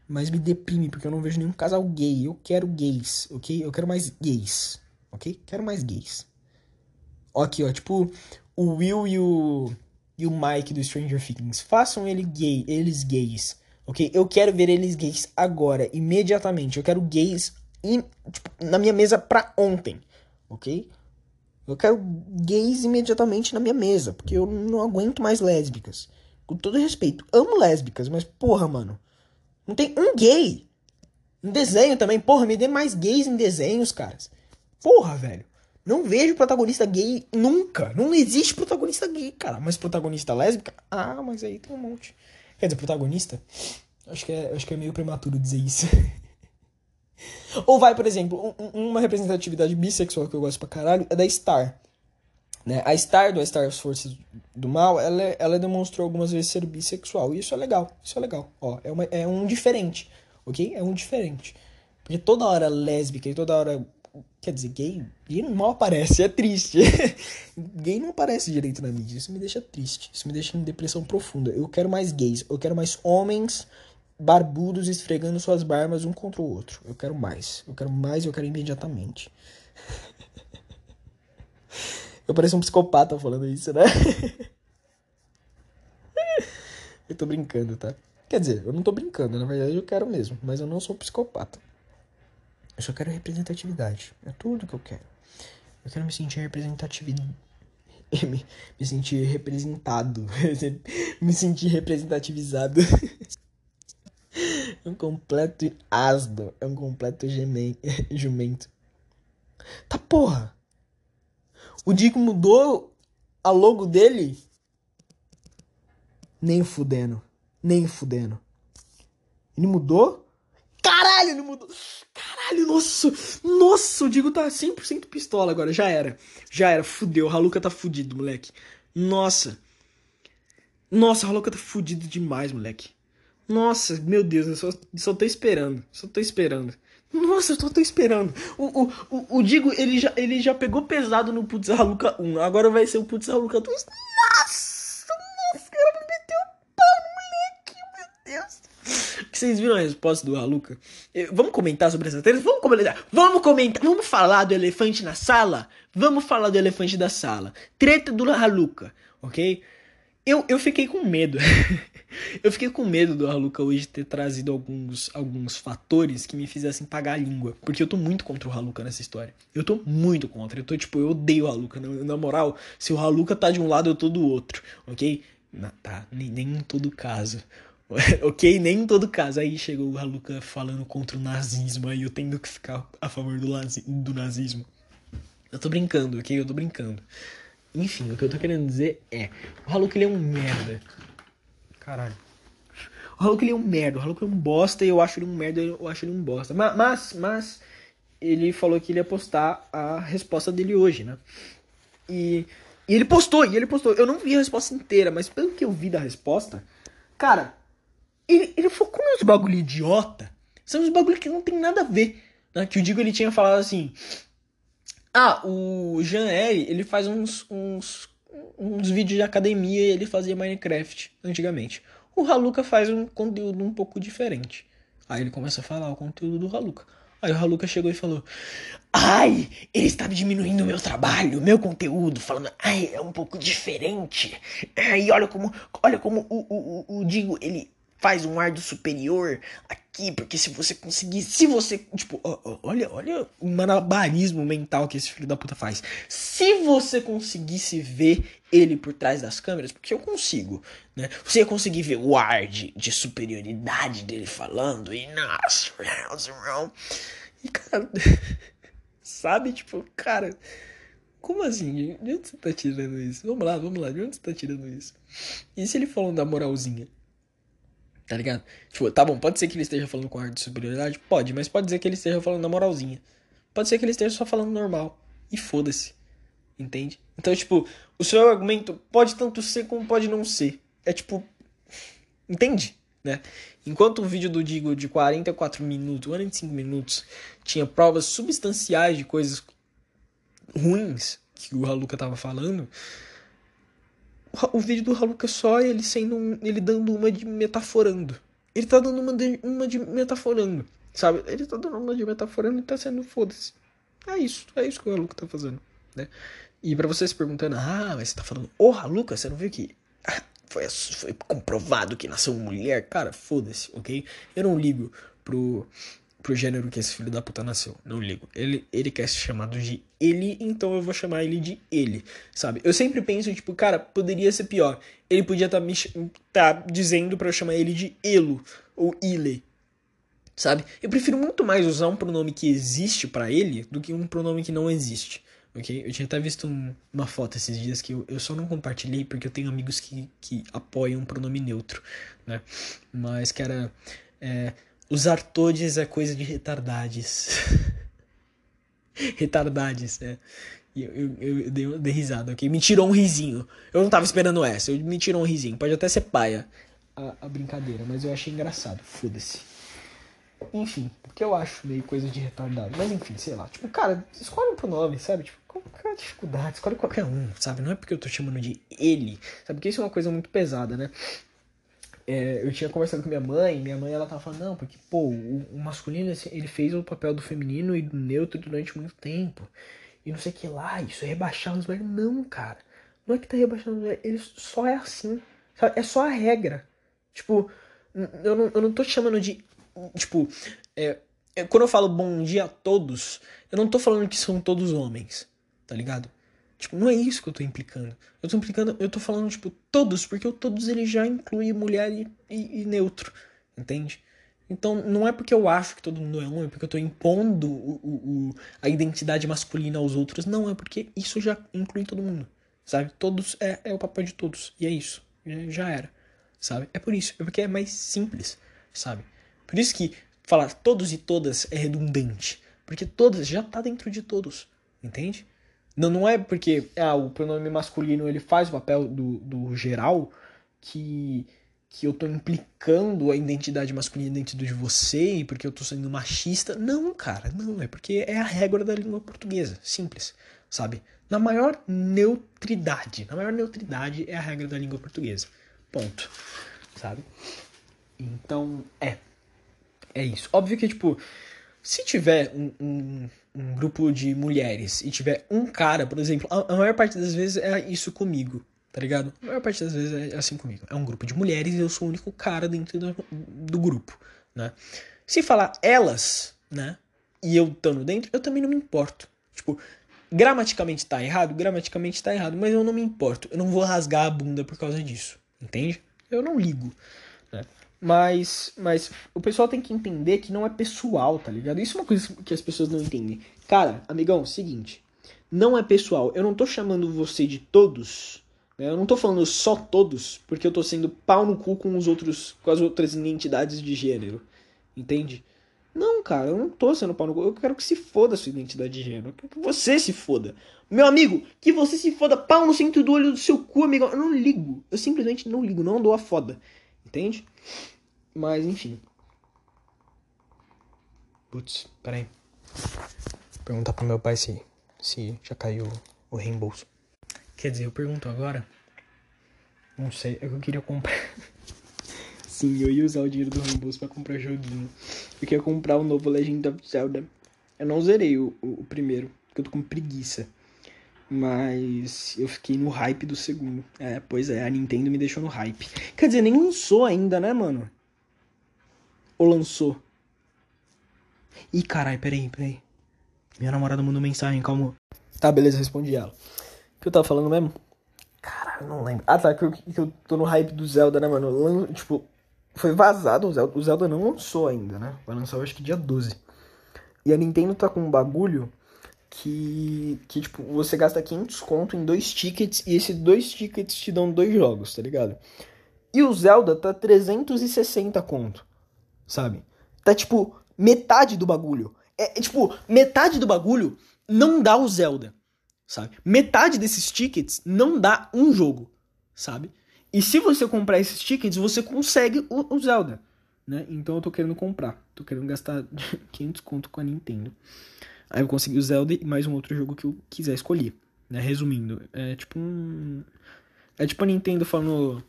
Mas me deprime porque eu não vejo nenhum casal gay. Eu quero gays, ok? Eu quero mais gays. Ok? Quero mais gays. Aqui, ó, tipo, o Will e o, e o Mike do Stranger Things. Façam ele gay, eles gays, ok? Eu quero ver eles gays agora, imediatamente. Eu quero gays in, tipo, na minha mesa pra ontem, ok? Eu quero gays imediatamente na minha mesa, porque eu não aguento mais lésbicas. Com todo respeito, amo lésbicas, mas porra, mano. Não tem um gay. Em desenho também, porra, me dê mais gays em desenhos, caras. Porra, velho. Não vejo protagonista gay nunca. Não existe protagonista gay, cara. Mas protagonista lésbica? Ah, mas aí tem um monte. Quer dizer, protagonista? Acho que é, acho que é meio prematuro dizer isso. Ou vai, por exemplo, um, uma representatividade bissexual que eu gosto pra caralho é da Star. Né? A Star do Star Forces do Mal, ela, ela demonstrou algumas vezes ser bissexual. E isso é legal. Isso é legal. Ó, é, uma, é um diferente. Ok? É um diferente. Porque toda hora lésbica e toda hora Quer dizer, gay, gay mal aparece, é triste. gay não aparece direito na mídia. Isso me deixa triste. Isso me deixa em depressão profunda. Eu quero mais gays. Eu quero mais homens barbudos esfregando suas barbas um contra o outro. Eu quero mais. Eu quero mais eu quero imediatamente. eu pareço um psicopata falando isso, né? eu tô brincando, tá? Quer dizer, eu não tô brincando. Na verdade, eu quero mesmo. Mas eu não sou psicopata. Eu só quero representatividade. É tudo que eu quero. Eu quero me sentir representativo. Me, me sentir representado. me sentir representativizado. Um completo asno. É um completo gemen, jumento. Tá porra! O Dico mudou a logo dele? Nem fudendo. Nem fudendo. Ele mudou? Caralho, ele mudou. Caralho, nossa. Nossa, o Digo tá 100% pistola agora. Já era. Já era. Fudeu. O Haluka tá fudido, moleque. Nossa. Nossa, o Haluka tá fudido demais, moleque. Nossa, meu Deus, eu só, só tô esperando. Só tô esperando. Nossa, eu só tô esperando. O, o, o, o Digo, ele já, ele já pegou pesado no Putz Haluka 1. Agora vai ser o Putz Haluka 2. Nossa, nossa, cara, me meteu o pau moleque, meu Deus. Vocês viram a resposta do Haluka? Vamos comentar sobre essa treta? Vamos comentar. Vamos comentar. Vamos falar do elefante na sala? Vamos falar do elefante da sala. Treta do Haluka, ok? Eu, eu fiquei com medo. eu fiquei com medo do Haluka hoje ter trazido alguns, alguns fatores que me fizessem pagar a língua. Porque eu tô muito contra o Haluka nessa história. Eu tô muito contra. Eu tô tipo, eu odeio o Haluka. Na, na moral, se o Haluka tá de um lado, eu tô do outro, ok? Na, tá, nem, nem em todo caso. ok? Nem em todo caso. Aí chegou o Haluka falando contra o nazismo, aí eu tendo que ficar a favor do, do nazismo. Eu tô brincando, ok? Eu tô brincando. Enfim, o que eu tô querendo dizer é: o Haluka ele é um merda. Caralho. O Haluka ele é um merda, o Haluka é um bosta e eu acho ele um merda, eu acho ele um bosta. Mas, mas, ele falou que ele ia postar a resposta dele hoje, né? E, e ele postou, e ele postou. Eu não vi a resposta inteira, mas pelo que eu vi da resposta, cara, ele, ele focou nos bagulho idiota. São uns bagulho que não tem nada a ver. Né? Que o Digo ele tinha falado assim. Ah, o Jean Eri, ele faz uns, uns, uns vídeos de academia e ele fazia Minecraft antigamente. O Haluka faz um conteúdo um pouco diferente. Aí ele começa a falar o conteúdo do Haluka. Aí o Haluka chegou e falou: Ai, ele está diminuindo o meu trabalho, meu conteúdo, falando, ai, é um pouco diferente. Ai, olha como, olha como o, o, o, o Digo, ele faz um ar do superior aqui, porque se você conseguir, se você, tipo, olha, olha o manabarismo mental que esse filho da puta faz. Se você conseguisse ver ele por trás das câmeras, porque eu consigo, né? Você ia conseguir ver o ar de, de superioridade dele falando e nossa, e cara, sabe, tipo, cara, como assim? De onde você tá tirando isso? Vamos lá, vamos lá, de onde você tá tirando isso? E se ele falando da moralzinha? Tá ligado? Tipo, tá bom, pode ser que ele esteja falando com ar de superioridade? Pode, mas pode dizer que ele esteja falando na moralzinha. Pode ser que ele esteja só falando normal. E foda-se. Entende? Então, tipo, o seu argumento pode tanto ser como pode não ser. É tipo. Entende? Né? Enquanto o vídeo do Digo de 44 minutos, 45 minutos, tinha provas substanciais de coisas ruins que o Haluka tava falando, o vídeo do Haluka só ele sendo um, ele dando uma de metaforando. Ele tá dando uma de, uma de metaforando, sabe? Ele tá dando uma de metaforando e tá sendo foda-se. É isso, é isso que o Haluka tá fazendo, né? E para vocês perguntando, ah, mas você tá falando, ô oh, Haluka, você não viu que foi, foi comprovado que nasceu mulher? Cara, foda-se, ok? Eu não ligo pro pro gênero que esse filho da puta nasceu. Não ligo. Ele, ele quer ser chamado de ele, então eu vou chamar ele de ele, sabe? Eu sempre penso, tipo, cara, poderia ser pior. Ele podia estar tá me tá dizendo para eu chamar ele de elo ou ile, sabe? Eu prefiro muito mais usar um pronome que existe para ele do que um pronome que não existe. Ok? Eu tinha até visto um, uma foto esses dias que eu, eu só não compartilhei porque eu tenho amigos que, que apoiam um pronome neutro, né? Mas que era. É, Usar todes é coisa de retardades. retardades, é. Eu, eu, eu, dei, eu dei risada, ok? Me tirou um risinho. Eu não tava esperando essa, eu, me tirou um risinho. Pode até ser paia a, a brincadeira, mas eu achei engraçado. Foda-se. enfim, porque eu acho meio coisa de retardado. Mas enfim, sei lá. Tipo, cara, escolhe um pronome, sabe? Tipo, qual a dificuldade? Escolhe qualquer um, sabe? Não é porque eu tô chamando de ele, sabe? Porque isso é uma coisa muito pesada, né? É, eu tinha conversado com minha mãe, minha mãe ela tava falando, não, porque, pô, o, o masculino, assim, ele fez o papel do feminino e do neutro durante muito tempo. E não sei o que lá, isso é rebaixar os velhos. Não, cara. Não é que tá rebaixando os ele só é assim. Sabe? É só a regra. Tipo, eu não, eu não tô chamando de. Tipo, é, é, quando eu falo bom dia a todos, eu não tô falando que são todos homens, tá ligado? Tipo, não é isso que eu tô implicando. Eu tô implicando, eu tô falando, tipo, todos, porque o todos ele já inclui mulher e, e, e neutro, entende? Então, não é porque eu acho que todo mundo é homem, porque eu tô impondo o, o, o, a identidade masculina aos outros. Não, é porque isso já inclui todo mundo, sabe? Todos é, é o papel de todos, e é isso. Já era, sabe? É por isso, é porque é mais simples, sabe? Por isso que falar todos e todas é redundante, porque todas já tá dentro de todos, entende? Não, não é porque ah, o pronome masculino ele faz o papel do, do geral que, que eu tô implicando a identidade masculina dentro de você e porque eu tô sendo machista. Não, cara, não. É porque é a regra da língua portuguesa. Simples, sabe? Na maior neutridade. Na maior neutridade é a regra da língua portuguesa. Ponto. Sabe? Então, é. É isso. Óbvio que, tipo, se tiver um, um um grupo de mulheres e tiver um cara, por exemplo, a, a, maior parte das vezes é isso comigo, tá ligado? A maior parte das vezes é assim comigo. É um grupo de mulheres e eu sou o único cara dentro do, do grupo, né? Se falar elas, né? E eu estando dentro, eu também não me importo. Tipo, gramaticamente tá errado, gramaticamente tá errado, mas eu não me importo. Eu não vou rasgar a bunda por causa disso, entende? Eu não ligo. Mas, mas o pessoal tem que entender que não é pessoal, tá ligado? Isso é uma coisa que as pessoas não entendem. Cara, amigão, seguinte. Não é pessoal. Eu não tô chamando você de todos. Né? Eu não tô falando só todos, porque eu tô sendo pau no cu com os outros, com as outras identidades de gênero. Entende? Não, cara, eu não tô sendo pau no cu. Eu quero que se foda a sua identidade de gênero. Eu quero que você se foda. Meu amigo, que você se foda pau no centro do olho do seu cu, amigão. Eu não ligo. Eu simplesmente não ligo. Não dou a foda. Entende? Mas, enfim. Putz, peraí. Vou perguntar pro meu pai se, se já caiu o reembolso. Quer dizer, eu pergunto agora. Não sei, é que eu queria comprar. Sim, eu ia usar o dinheiro do reembolso para comprar joguinho. Eu queria comprar o novo Legend of Zelda. Eu não zerei o, o, o primeiro, porque eu tô com preguiça. Mas eu fiquei no hype do segundo. É, pois é, a Nintendo me deixou no hype. Quer dizer, nem lançou ainda, né, mano? Ou lançou? Ih, carai, peraí, peraí. Minha namorada mandou mensagem, calma. Tá, beleza, respondi ela. O que eu tava falando mesmo? Caralho, não lembro. Ah, tá, que eu, que eu tô no hype do Zelda, né, mano? Tipo, foi vazado o Zelda. O Zelda não lançou ainda, né? Vai lançar, eu acho que dia 12. E a Nintendo tá com um bagulho que, que tipo, você gasta 500 conto em dois tickets e esses dois tickets te dão dois jogos, tá ligado? E o Zelda tá 360 conto, sabe? Tá tipo metade do bagulho. É, é tipo, metade do bagulho não dá o Zelda, sabe? Metade desses tickets não dá um jogo, sabe? E se você comprar esses tickets, você consegue o, o Zelda, né? Então eu tô querendo comprar. Tô querendo gastar 500 conto com a Nintendo. Aí eu consegui o Zelda e mais um outro jogo que eu quiser escolher. Né? Resumindo, é tipo um. É tipo a Nintendo falando.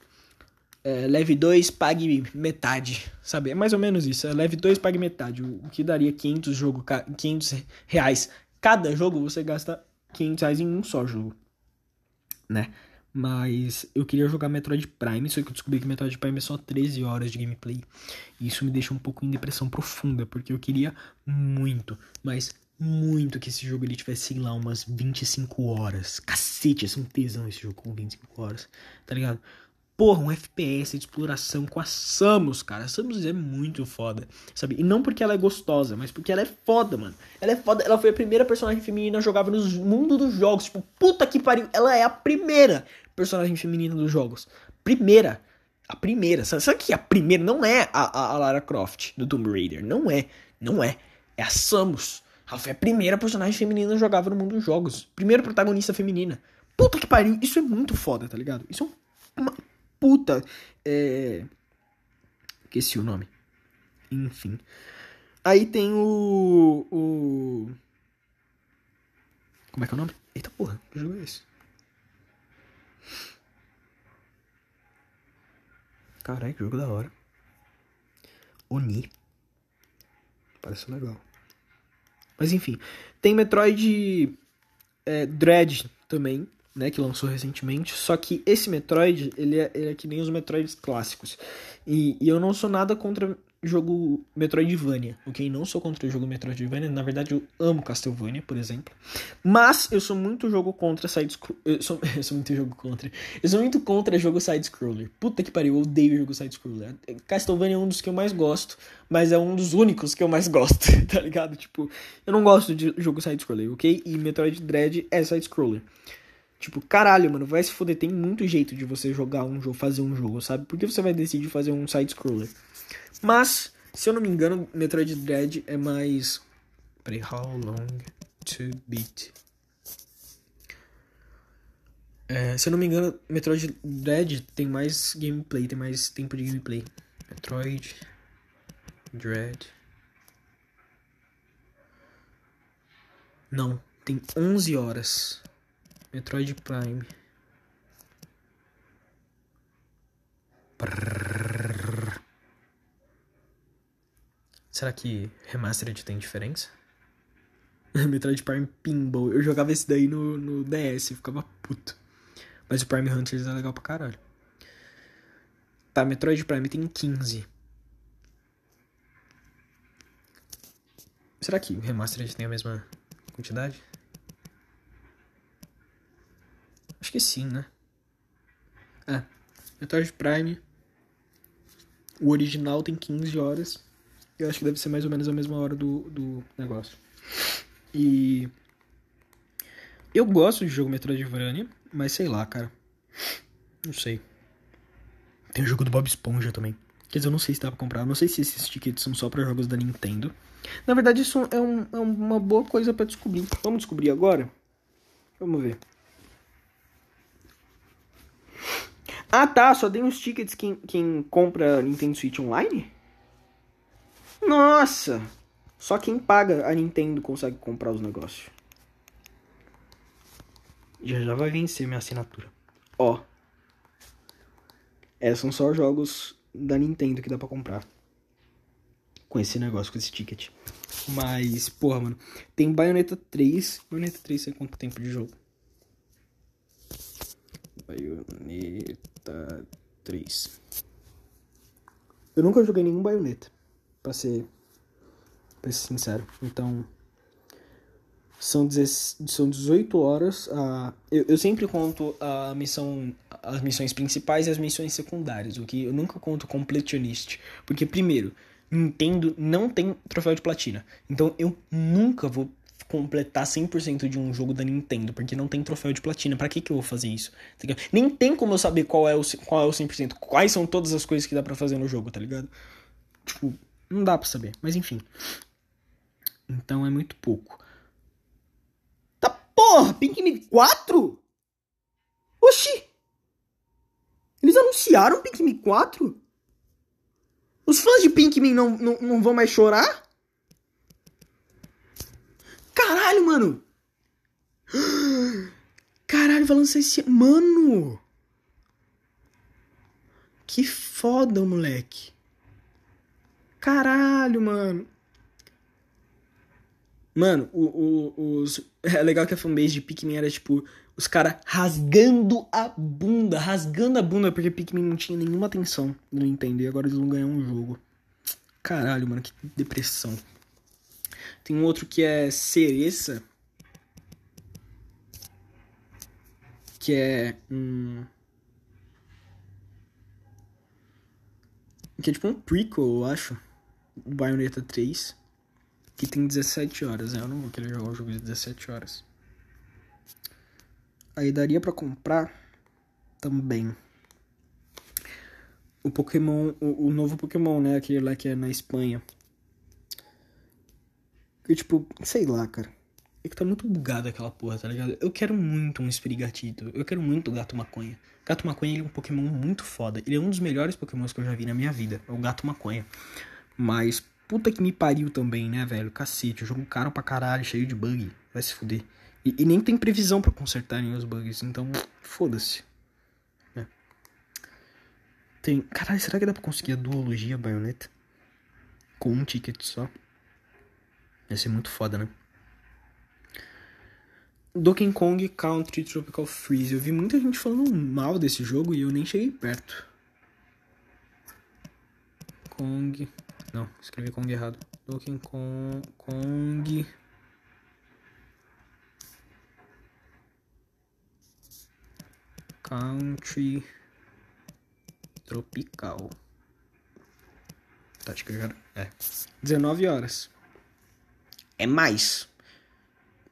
É, leve 2, pague metade, sabe? É mais ou menos isso. É leve 2, pague metade. O, que daria 500, jogo, 500 reais cada jogo, você gasta 500 reais em um só jogo, né? Mas eu queria jogar Metroid Prime, só que eu descobri que Metroid Prime é só 13 horas de gameplay. E isso me deixa um pouco em depressão profunda, porque eu queria muito, mas muito que esse jogo ele tivesse, sei lá, umas 25 horas. Cacete, é um tesão esse jogo com 25 horas, tá ligado? Porra, um FPS de exploração com a Samus, cara. A Samus é muito foda, sabe? E não porque ela é gostosa, mas porque ela é foda, mano. Ela é foda. Ela foi a primeira personagem feminina jogava no mundo dos jogos. Tipo, puta que pariu. Ela é a primeira personagem feminina dos jogos. Primeira. A primeira. Sabe, que a primeira não é a, a Lara Croft do Tomb Raider? Não é. Não é. É a Samus. Ela foi a primeira personagem feminina jogava no mundo dos jogos. Primeira protagonista feminina. Puta que pariu, isso é muito foda, tá ligado? Isso é uma puta. É. Esqueci o nome. Enfim. Aí tem o. o... Como é que é o nome? Eita porra, que jogo é esse? Caralho, que jogo da hora. Oni. Parece legal. Mas enfim. Tem Metroid é, Dread também, né? Que lançou recentemente. Só que esse Metroid, ele é, ele é que nem os Metroids clássicos. E, e eu não sou nada contra jogo Metroidvania, ok? Não sou contra o jogo Metroidvania, na verdade eu amo Castlevania, por exemplo. Mas eu sou muito jogo contra side eu sou, eu sou muito jogo contra. Eu sou muito contra jogo side scroller. Puta que pariu, eu odeio jogo side scroller. Castlevania é um dos que eu mais gosto, mas é um dos únicos que eu mais gosto, tá ligado? Tipo, eu não gosto de jogo side scroller, ok? E Metroid Dread é side scroller. Tipo, caralho, mano, vai se foder. Tem muito jeito de você jogar um jogo, fazer um jogo, sabe? Por que você vai decidir fazer um side scroller? Mas, se eu não me engano, Metroid Dread é mais. Peraí, how long to beat? É, se eu não me engano, Metroid Dread tem mais gameplay, tem mais tempo de gameplay. Metroid Dread. Não, tem 11 horas. Metroid Prime. Prrr. Será que Remastered tem diferença? Metroid Prime Pinball. Eu jogava esse daí no, no DS, ficava puto. Mas o Prime Hunters é legal pra caralho. Tá, Metroid Prime tem 15. Será que o Remastered tem a mesma quantidade? Acho que sim, né? É. Metroid Prime. O original tem 15 horas. Eu acho que deve ser mais ou menos a mesma hora do, do negócio. E. Eu gosto de jogo Metroidvania, mas sei lá, cara. Não sei. Tem o jogo do Bob Esponja também. Quer dizer, eu não sei se dá pra comprar. Eu não sei se esses tickets são só para jogos da Nintendo. Na verdade, isso é, um, é uma boa coisa para descobrir. Vamos descobrir agora? Vamos ver. Ah, tá. Só tem os tickets quem, quem compra Nintendo Switch Online? Nossa! Só quem paga a Nintendo consegue comprar os negócios. Já já vai vencer minha assinatura. Ó. Esses são só jogos da Nintendo que dá pra comprar. Com esse negócio, com esse ticket. Mas, porra, mano. Tem Bayonetta 3. Bayonetta 3 tem quanto tempo de jogo? Bayonetta 3. Eu nunca joguei nenhum Bayonetta para ser, pra ser sincero. Então, são, são 18 horas. A, eu, eu sempre conto a missão, as missões principais e as missões secundárias, o que eu nunca conto completionist. Porque, primeiro, Nintendo não tem troféu de platina. Então eu nunca vou completar 100% de um jogo da Nintendo, porque não tem troféu de platina. Para que que eu vou fazer isso? Nem tem como eu saber qual é o qual é o 100%, quais são todas as coisas que dá para fazer no jogo, tá ligado? Tipo, não dá pra saber, mas enfim. Então é muito pouco. Tá porra, Pikmin 4? Oxi! Eles anunciaram Pikmin 4? Os fãs de Pikmin não, não, não vão mais chorar? Caralho, mano! Caralho, vai lançar esse. Mano! Que foda, moleque. Caralho, mano. Mano, o, o, os. É legal que a fanbase de Pikmin era tipo. Os caras rasgando a bunda, rasgando a bunda, porque Pikmin não tinha nenhuma atenção no Nintendo. E agora eles vão ganhar um jogo. Caralho, mano, que depressão. Tem um outro que é Cereça. Que é. Hum, que é tipo um prequel, eu acho. Bayonetta 3, que tem 17 horas. Né? Eu não vou querer jogar um jogo de 17 horas. Aí daria para comprar também o Pokémon, o, o, novo Pokémon, né? Aquele lá que é na Espanha. Que tipo, sei lá, cara. É que tá muito bugado aquela porra, tá ligado? Eu quero muito um Espirigatito. Eu quero muito o Gato Maconha. Gato Maconha é um Pokémon muito foda. Ele é um dos melhores Pokémons que eu já vi na minha vida. É o Gato Maconha. Mas, puta que me pariu também, né, velho? Cacete, o jogo caro pra caralho, cheio de bug. Vai se fuder. E, e nem tem previsão para consertarem os bugs, então foda-se. É. Tem. Caralho, será que dá pra conseguir a duologia baioneta? Com um ticket só? Ia ser muito foda, né? Donkey Kong Country Tropical Freeze. Eu vi muita gente falando mal desse jogo e eu nem cheguei perto. Kong. Não, escrevi Kong errado. Donkey Kong. Kong. Country Tropical. Tá, já. É. 19 horas. É mais.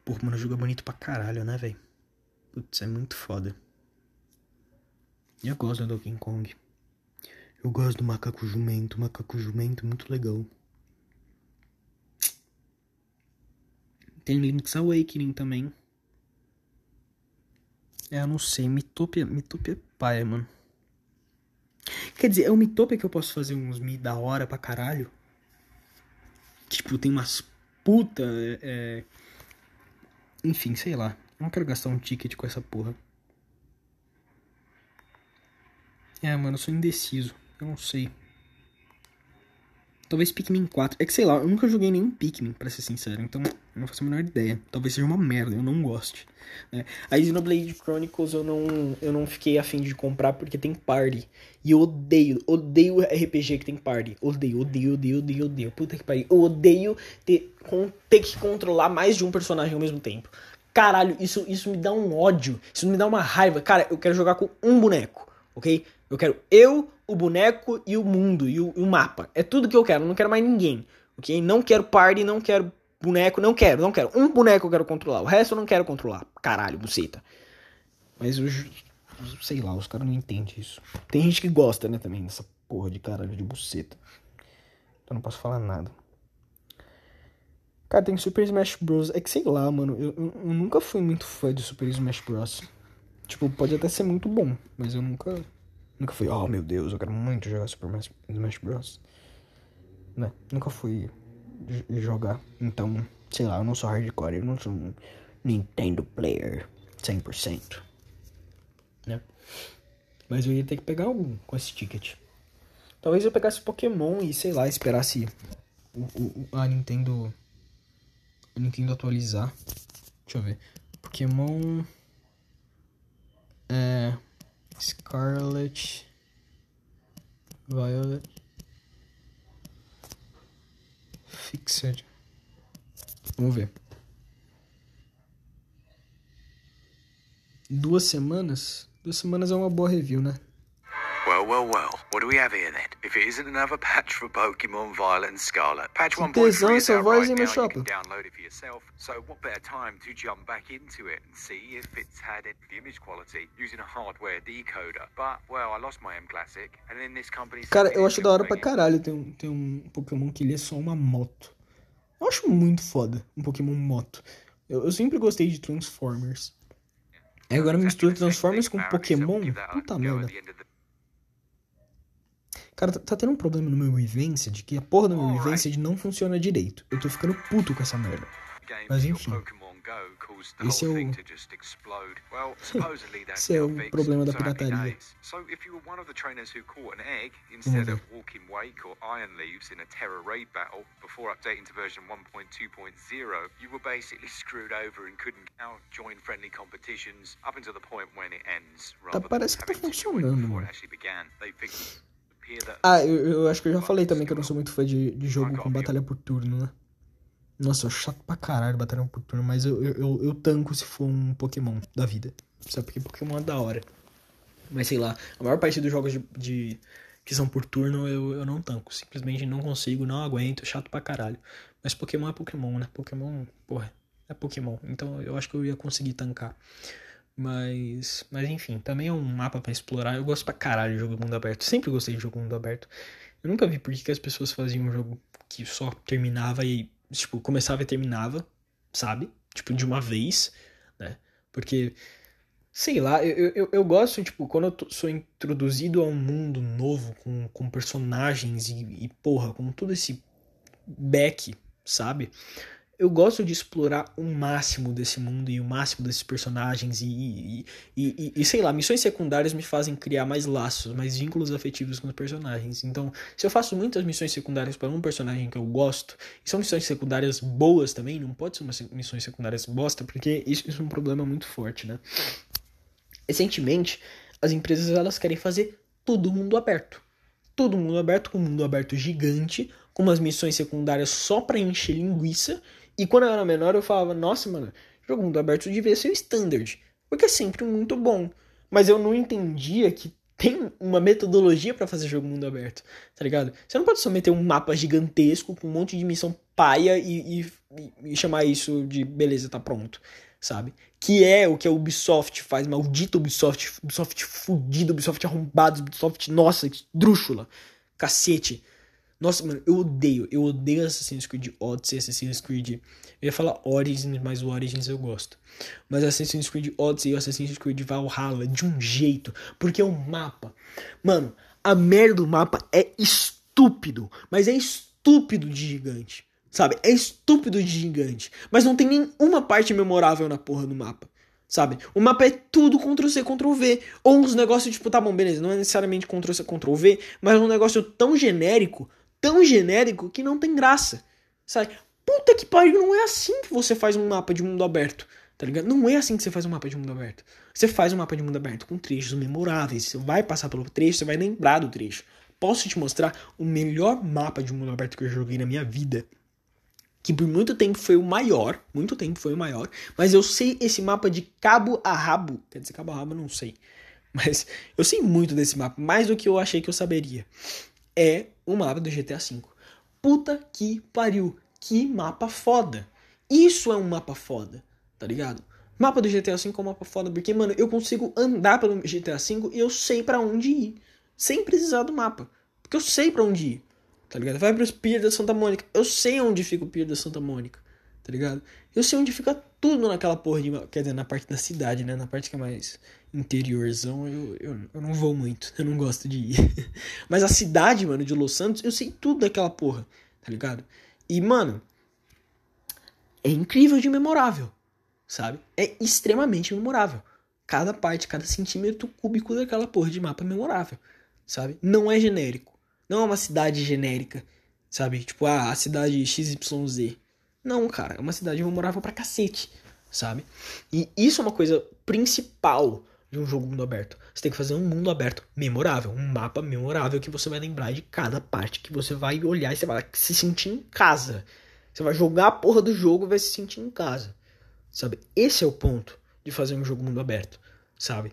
Porra, mano, o jogo é bonito pra caralho, né, velho? Putz, é muito foda. E eu gosto do Donkey Kong. Eu gosto do macaco jumento. Macaco jumento, muito legal. Tem Link's Awakening também. É, eu não sei. Mitopia, Mitopia é paia, mano. Quer dizer, é o Mitopia que eu posso fazer uns Mi da hora pra caralho. Tipo, tem umas puta. É, é enfim, sei lá. Não quero gastar um ticket com essa porra. É, mano, eu sou indeciso. Eu não sei. Talvez Pikmin 4. É que sei lá, eu nunca joguei nenhum Pikmin, pra ser sincero. Então, eu não faço a menor ideia. Talvez seja uma merda, eu não goste. Né? A Xenoblade Chronicles eu não, eu não fiquei afim de comprar porque tem party. E eu odeio, odeio RPG que tem party. Odeio, odeio, odeio, odeio, odeio. Puta que pariu. Eu odeio ter, com, ter que controlar mais de um personagem ao mesmo tempo. Caralho, isso, isso me dá um ódio. Isso me dá uma raiva. Cara, eu quero jogar com um boneco, ok? Eu quero eu, o boneco e o mundo e o, e o mapa. É tudo que eu quero, eu não quero mais ninguém. Ok? Não quero party, não quero boneco, não quero, não quero. Um boneco eu quero controlar, o resto eu não quero controlar. Caralho, buceta. Mas eu. Sei lá, os caras não entendem isso. Tem gente que gosta, né, também, dessa porra de caralho de buceta. Então não posso falar nada. Cara, tem Super Smash Bros. É que sei lá, mano. Eu, eu, eu nunca fui muito fã de Super Smash Bros. Tipo, pode até ser muito bom, mas eu nunca Nunca fui, oh meu Deus, eu quero muito jogar Super Smash Bros. Né? Nunca fui jogar. Então, sei lá, eu não sou hardcore, eu não sou um Nintendo player 100%. Né? Mas eu ia ter que pegar algum com esse ticket. Talvez eu pegasse Pokémon e, sei lá, esperasse o, o, a Nintendo. A Nintendo atualizar. Deixa eu ver. Pokémon. É. Scarlet, Violet, Fixed. Vamos ver. Duas semanas? Duas semanas é uma boa review, né? Well, well. What do we have here then? If it isn't another patch for Pokemon Violet and Scarlet. Patch 1.3 is out right now, you can download it for yourself. So what better time to jump back into it and see if it's had the image quality using a hardware decoder. But, well, I lost my M Classic, and this company... Cara, eu acho da hora pra caralho ter um, ter um Pokémon que ele é só uma moto. Eu acho muito foda um Pokémon moto. Eu, eu sempre gostei de Transformers. Agora mistura Transformers com Pokémon? Puta merda. Cara, tá, tá, tendo um problema no meu Evinced que a porra do meu Evinced não funciona direito. Eu tô ficando puto com essa merda. Mas enfim. Esse é o. Esse é o problema da pirataria. Vamos ver. iron leaves in a Terra raid battle before updating to version 1.2.0, you were basically screwed over and couldn't now join friendly competitions up until the point when it ends. Tá, parece que tá funcionando, mano. Ah, eu, eu, acho que eu já falei também que eu não sou muito fã de, de jogo com batalha por turno, né? Nossa, eu chato pra caralho batalha por turno, mas eu, eu, eu tanco se for um Pokémon da vida. Sabe porque Pokémon é da hora. Mas sei lá, a maior parte dos jogos de, de que são por turno eu, eu não tanco. Simplesmente não consigo, não aguento, chato pra caralho. Mas Pokémon é Pokémon, né? Pokémon, porra, é Pokémon. Então eu acho que eu ia conseguir tancar. Mas, mas enfim, também é um mapa para explorar. Eu gosto pra caralho de jogo mundo aberto. Sempre gostei de jogo mundo aberto. Eu nunca vi por que, as pessoas faziam um jogo que só terminava e, tipo, começava e terminava, sabe? Tipo, de uma vez, né? Porque, sei lá, eu, eu, eu gosto, tipo, quando eu tô, sou introduzido a um mundo novo, com, com personagens e, e, porra, com todo esse back, sabe? Eu gosto de explorar o máximo desse mundo e o máximo desses personagens e, e, e, e, sei lá, missões secundárias me fazem criar mais laços, mais vínculos afetivos com os personagens. Então, se eu faço muitas missões secundárias para um personagem que eu gosto, e são missões secundárias boas também, não pode ser uma missões secundárias bosta, porque isso, isso é um problema muito forte, né? Recentemente, as empresas elas querem fazer todo mundo aberto. Todo mundo aberto, com um mundo aberto gigante, com umas missões secundárias só para encher linguiça e quando eu era menor, eu falava, nossa, mano, jogo mundo aberto devia ser o standard. Porque é sempre muito bom. Mas eu não entendia que tem uma metodologia para fazer jogo mundo aberto, tá ligado? Você não pode só meter um mapa gigantesco com um monte de missão paia e, e, e chamar isso de beleza, tá pronto, sabe? Que é o que a Ubisoft faz, maldito Ubisoft, Ubisoft fudido, Ubisoft arrombado, Ubisoft, nossa, drúxula, cacete. Nossa, mano, eu odeio. Eu odeio Assassin's Creed Odyssey, Assassin's Creed. Eu ia falar Origins, mas o Origins eu gosto. Mas Assassin's Creed Odyssey e Assassin's Creed Valhalla de um jeito. Porque o mapa. Mano, a merda do mapa é estúpido. Mas é estúpido de gigante. Sabe? É estúpido de gigante. Mas não tem nenhuma parte memorável na porra do mapa. Sabe? O mapa é tudo Ctrl-C, Ctrl-V. Ou uns negócios tipo, tá bom, beleza, não é necessariamente Ctrl-C, Ctrl-V, mas um negócio tão genérico tão genérico que não tem graça. Sabe? Puta que pariu, não é assim que você faz um mapa de mundo aberto. Tá ligado? Não é assim que você faz um mapa de mundo aberto. Você faz um mapa de mundo aberto com trechos memoráveis. Você vai passar pelo trecho, você vai lembrar do trecho. Posso te mostrar o melhor mapa de mundo aberto que eu joguei na minha vida. Que por muito tempo foi o maior. Muito tempo foi o maior. Mas eu sei esse mapa de cabo a rabo. Quer dizer, cabo a rabo não sei. Mas eu sei muito desse mapa. Mais do que eu achei que eu saberia é o mapa do GTA V. Puta que pariu, que mapa foda. Isso é um mapa foda, tá ligado? Mapa do GTA V é um mapa foda, porque, mano, eu consigo andar pelo GTA V e eu sei para onde ir. Sem precisar do mapa. Porque eu sei para onde ir. Tá ligado? Vai pros Pier da Santa Mônica. Eu sei onde fica o Pier da Santa Mônica. Tá ligado? Eu sei onde fica tudo naquela porra de. Quer dizer, na parte da cidade, né? Na parte que é mais interiorzão, eu, eu, eu não vou muito. Eu não gosto de ir. Mas a cidade, mano, de Los Santos, eu sei tudo daquela porra, tá ligado? E, mano, é incrível de memorável, sabe? É extremamente memorável. Cada parte, cada centímetro cúbico daquela porra de mapa é memorável, sabe? Não é genérico. Não é uma cidade genérica, sabe? Tipo, ah, a cidade XYZ. Não, cara, é uma cidade memorável pra cacete, sabe? E isso é uma coisa principal de um jogo mundo aberto. Você tem que fazer um mundo aberto memorável, um mapa memorável que você vai lembrar de cada parte, que você vai olhar e você vai se sentir em casa. Você vai jogar a porra do jogo e vai se sentir em casa. Sabe? Esse é o ponto de fazer um jogo mundo aberto, sabe?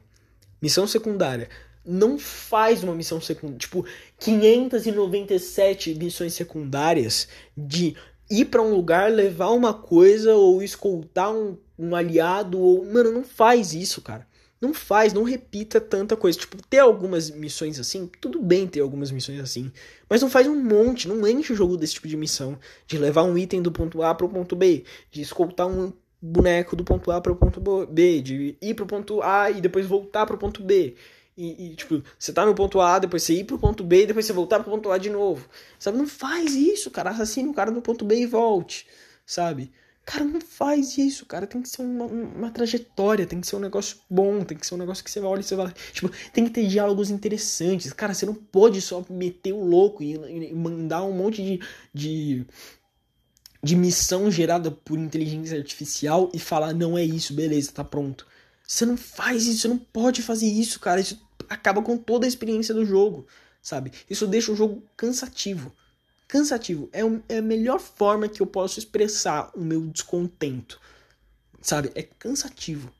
Missão secundária. Não faz uma missão secundária, tipo, 597 missões secundárias de ir para um lugar, levar uma coisa ou escoltar um, um aliado ou, mano, não faz isso, cara. Não faz, não repita tanta coisa. Tipo, ter algumas missões assim, tudo bem ter algumas missões assim. Mas não faz um monte, não enche o jogo desse tipo de missão. De levar um item do ponto A para o ponto B. De escoltar um boneco do ponto A para o ponto B. De ir para o ponto A e depois voltar para o ponto B. E, e, tipo, você tá no ponto A, depois você ir pro ponto B depois você voltar pro ponto A de novo. Sabe? Não faz isso, cara. Assassine o cara no ponto B e volte. Sabe? Cara, não faz isso, cara. Tem que ser uma, uma, trajetória, tem que ser um negócio bom, tem que ser um negócio que você olha e você vai. Tipo, tem que ter diálogos interessantes. Cara, você não pode só meter o louco e, e mandar um monte de, de, de missão gerada por inteligência artificial e falar, não é isso, beleza, tá pronto. Você não faz isso, você não pode fazer isso, cara. Isso acaba com toda a experiência do jogo, sabe? Isso deixa o jogo cansativo cansativo. É, é a melhor forma que eu posso expressar o meu descontento. Sabe? É cansativo.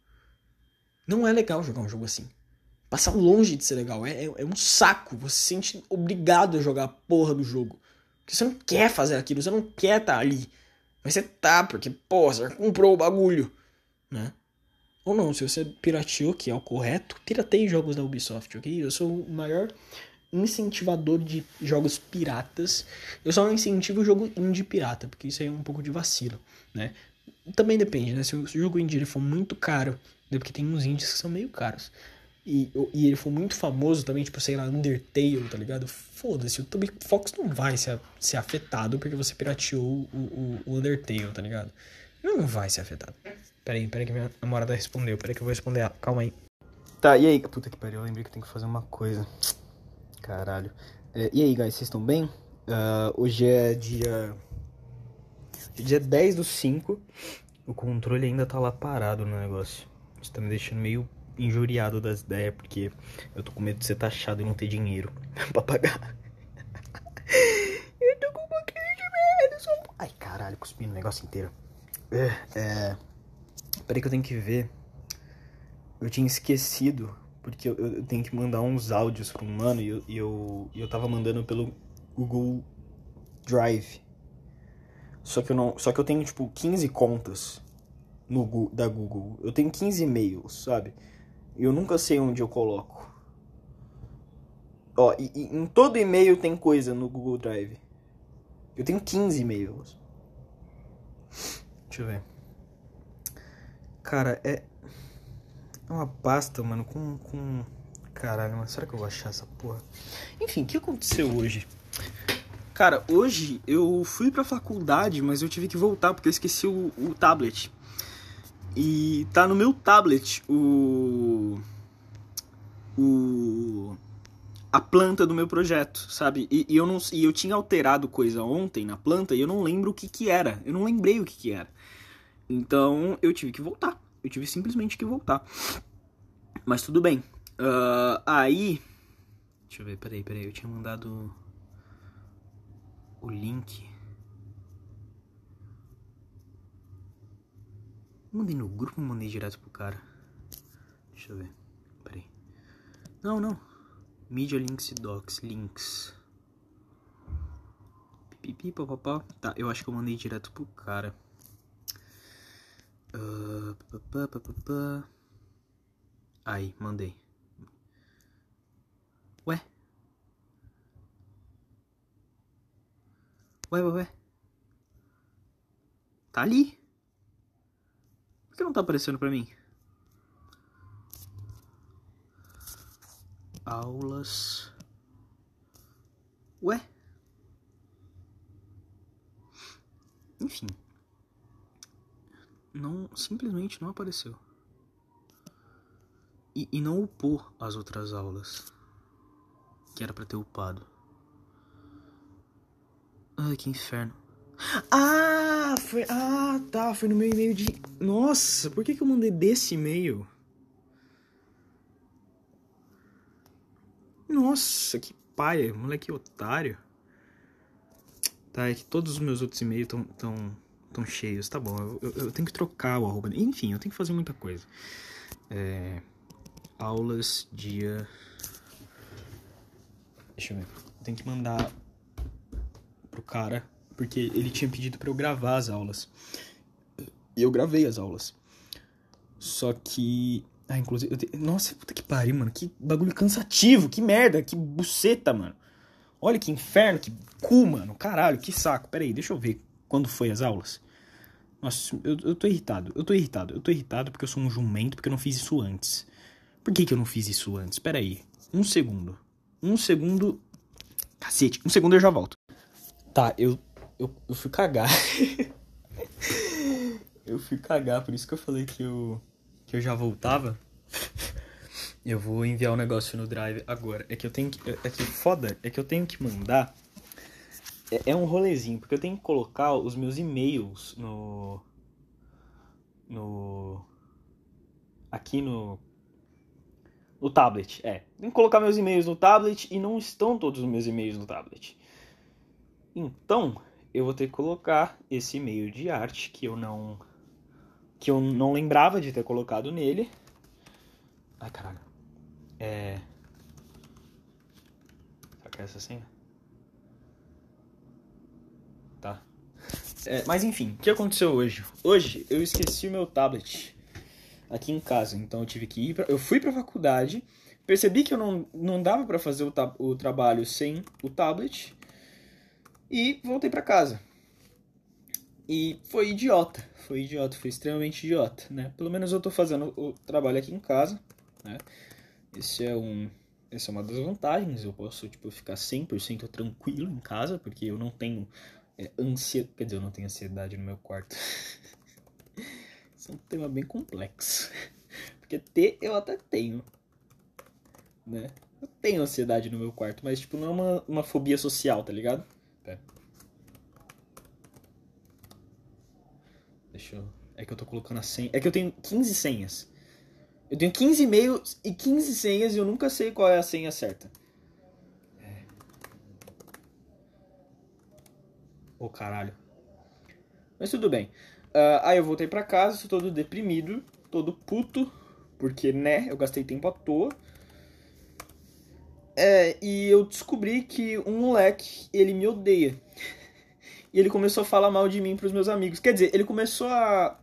Não é legal jogar um jogo assim. Passar longe de ser legal. É, é, é, um saco. Você se sente obrigado a jogar a porra do jogo. Porque você não quer fazer aquilo, você não quer estar tá ali. Mas você tá, porque, pô, você comprou o bagulho. Né? Ou não, se você pirateou, que é o correto, pirateie jogos da Ubisoft, ok? Eu sou o maior incentivador de jogos piratas. Eu só incentivo o jogo indie pirata, porque isso aí é um pouco de vacilo, né? Também depende, né? Se o jogo indie for muito caro, né? porque tem uns indies que são meio caros. e, e ele for muito famoso também, tipo, sei lá, Undertale, tá ligado? Foda-se, o Toby Fox não vai ser, ser afetado porque você pirateou o, o, o Undertale, tá ligado? Ele não vai ser afetado. Pera aí, pera aí que minha namorada respondeu. Pera aí que eu vou responder ela. Calma aí. Tá, e aí? Puta que pariu, eu lembrei que eu tenho que fazer uma coisa. Caralho. É, e aí, guys, vocês estão bem? Uh, hoje é dia. Dia 10 do 5. O controle ainda tá lá parado no negócio. Isso tá me deixando meio injuriado das ideias, porque eu tô com medo de ser taxado e não ter dinheiro pra pagar. eu tô com um pouquinho de medo. Só... Ai, caralho, cuspi no negócio inteiro. É, é... Peraí que eu tenho que ver. Eu tinha esquecido, porque eu, eu tenho que mandar uns áudios um mano e eu, e eu, eu tava mandando pelo Google Drive. Só que eu não, só que eu tenho tipo 15 contas no da Google. Eu tenho 15 e-mails, sabe? E eu nunca sei onde eu coloco. Ó, e, e em todo e-mail tem coisa no Google Drive. Eu tenho 15 e-mails. Deixa eu ver. Cara, é. É uma pasta, mano, com. com... Caralho, mas será que eu vou achar essa porra? Enfim, o que aconteceu hoje? Cara, hoje eu fui pra faculdade, mas eu tive que voltar porque eu esqueci o, o tablet. E tá no meu tablet o. O. A planta do meu projeto, sabe? E, e eu não e eu tinha alterado coisa ontem na planta e eu não lembro o que que era. Eu não lembrei o que que era. Então eu tive que voltar. Eu tive simplesmente que voltar. Mas tudo bem. Uh, aí. Deixa eu ver, peraí, peraí. Eu tinha mandado. O link. Mandei no grupo mandei direto pro cara? Deixa eu ver. Peraí. Não, não. Media Links e Docs. Links. Pipipi, papapá. Tá, eu acho que eu mandei direto pro cara. Uh, papapá, papapá. Aí, mandei. Ué? Ué, ué, ué. Tá ali. Por que não tá aparecendo pra mim? Aulas. Ué? Enfim. Não, simplesmente não apareceu. E, e não upou as outras aulas. Que era pra ter upado. Ai, que inferno. Ah, foi. Ah, tá. Foi no meu e-mail de. Nossa, por que, que eu mandei desse e-mail? Nossa, que paia, moleque otário. Tá, é que todos os meus outros e-mails estão tão, cheios. Tá bom, eu, eu, eu, tenho que trocar o arroba. Enfim, eu tenho que fazer muita coisa. É, aulas, dia. Deixa eu ver. Eu tenho que mandar pro cara porque ele tinha pedido para eu gravar as aulas. E eu gravei as aulas. Só que. Ah, inclusive. Te... Nossa, puta que pariu, mano. Que bagulho cansativo. Que merda. Que buceta, mano. Olha que inferno. Que cu, mano. Caralho, que saco. Pera aí, deixa eu ver quando foi as aulas. Nossa, eu, eu tô irritado. Eu tô irritado. Eu tô irritado porque eu sou um jumento, porque eu não fiz isso antes. Por que, que eu não fiz isso antes? Pera aí. Um segundo. Um segundo. Cacete. Um segundo eu já volto. Tá, eu eu, eu fui cagar. eu fui cagar, por isso que eu falei que eu, que eu já voltava. Eu vou enviar o um negócio no Drive agora. É que eu tenho que. É que foda, é que eu tenho que mandar. É, é um rolezinho, porque eu tenho que colocar os meus e-mails no. No. Aqui no. No tablet, é. Tenho que colocar meus e-mails no tablet e não estão todos os meus e-mails no tablet. Então, eu vou ter que colocar esse e-mail de arte que eu não que eu não lembrava de ter colocado nele. Ai, caralho. É Será que é essa senha? Tá. É, mas enfim, o que aconteceu hoje? Hoje eu esqueci o meu tablet aqui em casa, então eu tive que ir pra... eu fui para faculdade, percebi que eu não, não dava para fazer o, o trabalho sem o tablet e voltei para casa. E foi idiota, foi idiota, foi extremamente idiota, né? Pelo menos eu tô fazendo o trabalho aqui em casa, né? Esse é um essa é uma das vantagens. Eu posso tipo ficar 100% tranquilo em casa, porque eu não tenho é, ansiedade, quer dizer, eu não tenho ansiedade no meu quarto. Isso é um tema bem complexo. Porque ter eu até tenho, né? Eu tenho ansiedade no meu quarto, mas tipo não é uma, uma fobia social, tá ligado? Pera. Deixa eu é que eu tô colocando a senha. É que eu tenho 15 senhas. Eu tenho 15 e-mails e 15 senhas e eu nunca sei qual é a senha certa. É. Ô caralho. Mas tudo bem. Uh, aí eu voltei pra casa, estou todo deprimido, todo puto, porque, né, eu gastei tempo à toa. É, e eu descobri que um moleque, ele me odeia. e ele começou a falar mal de mim pros meus amigos. Quer dizer, ele começou a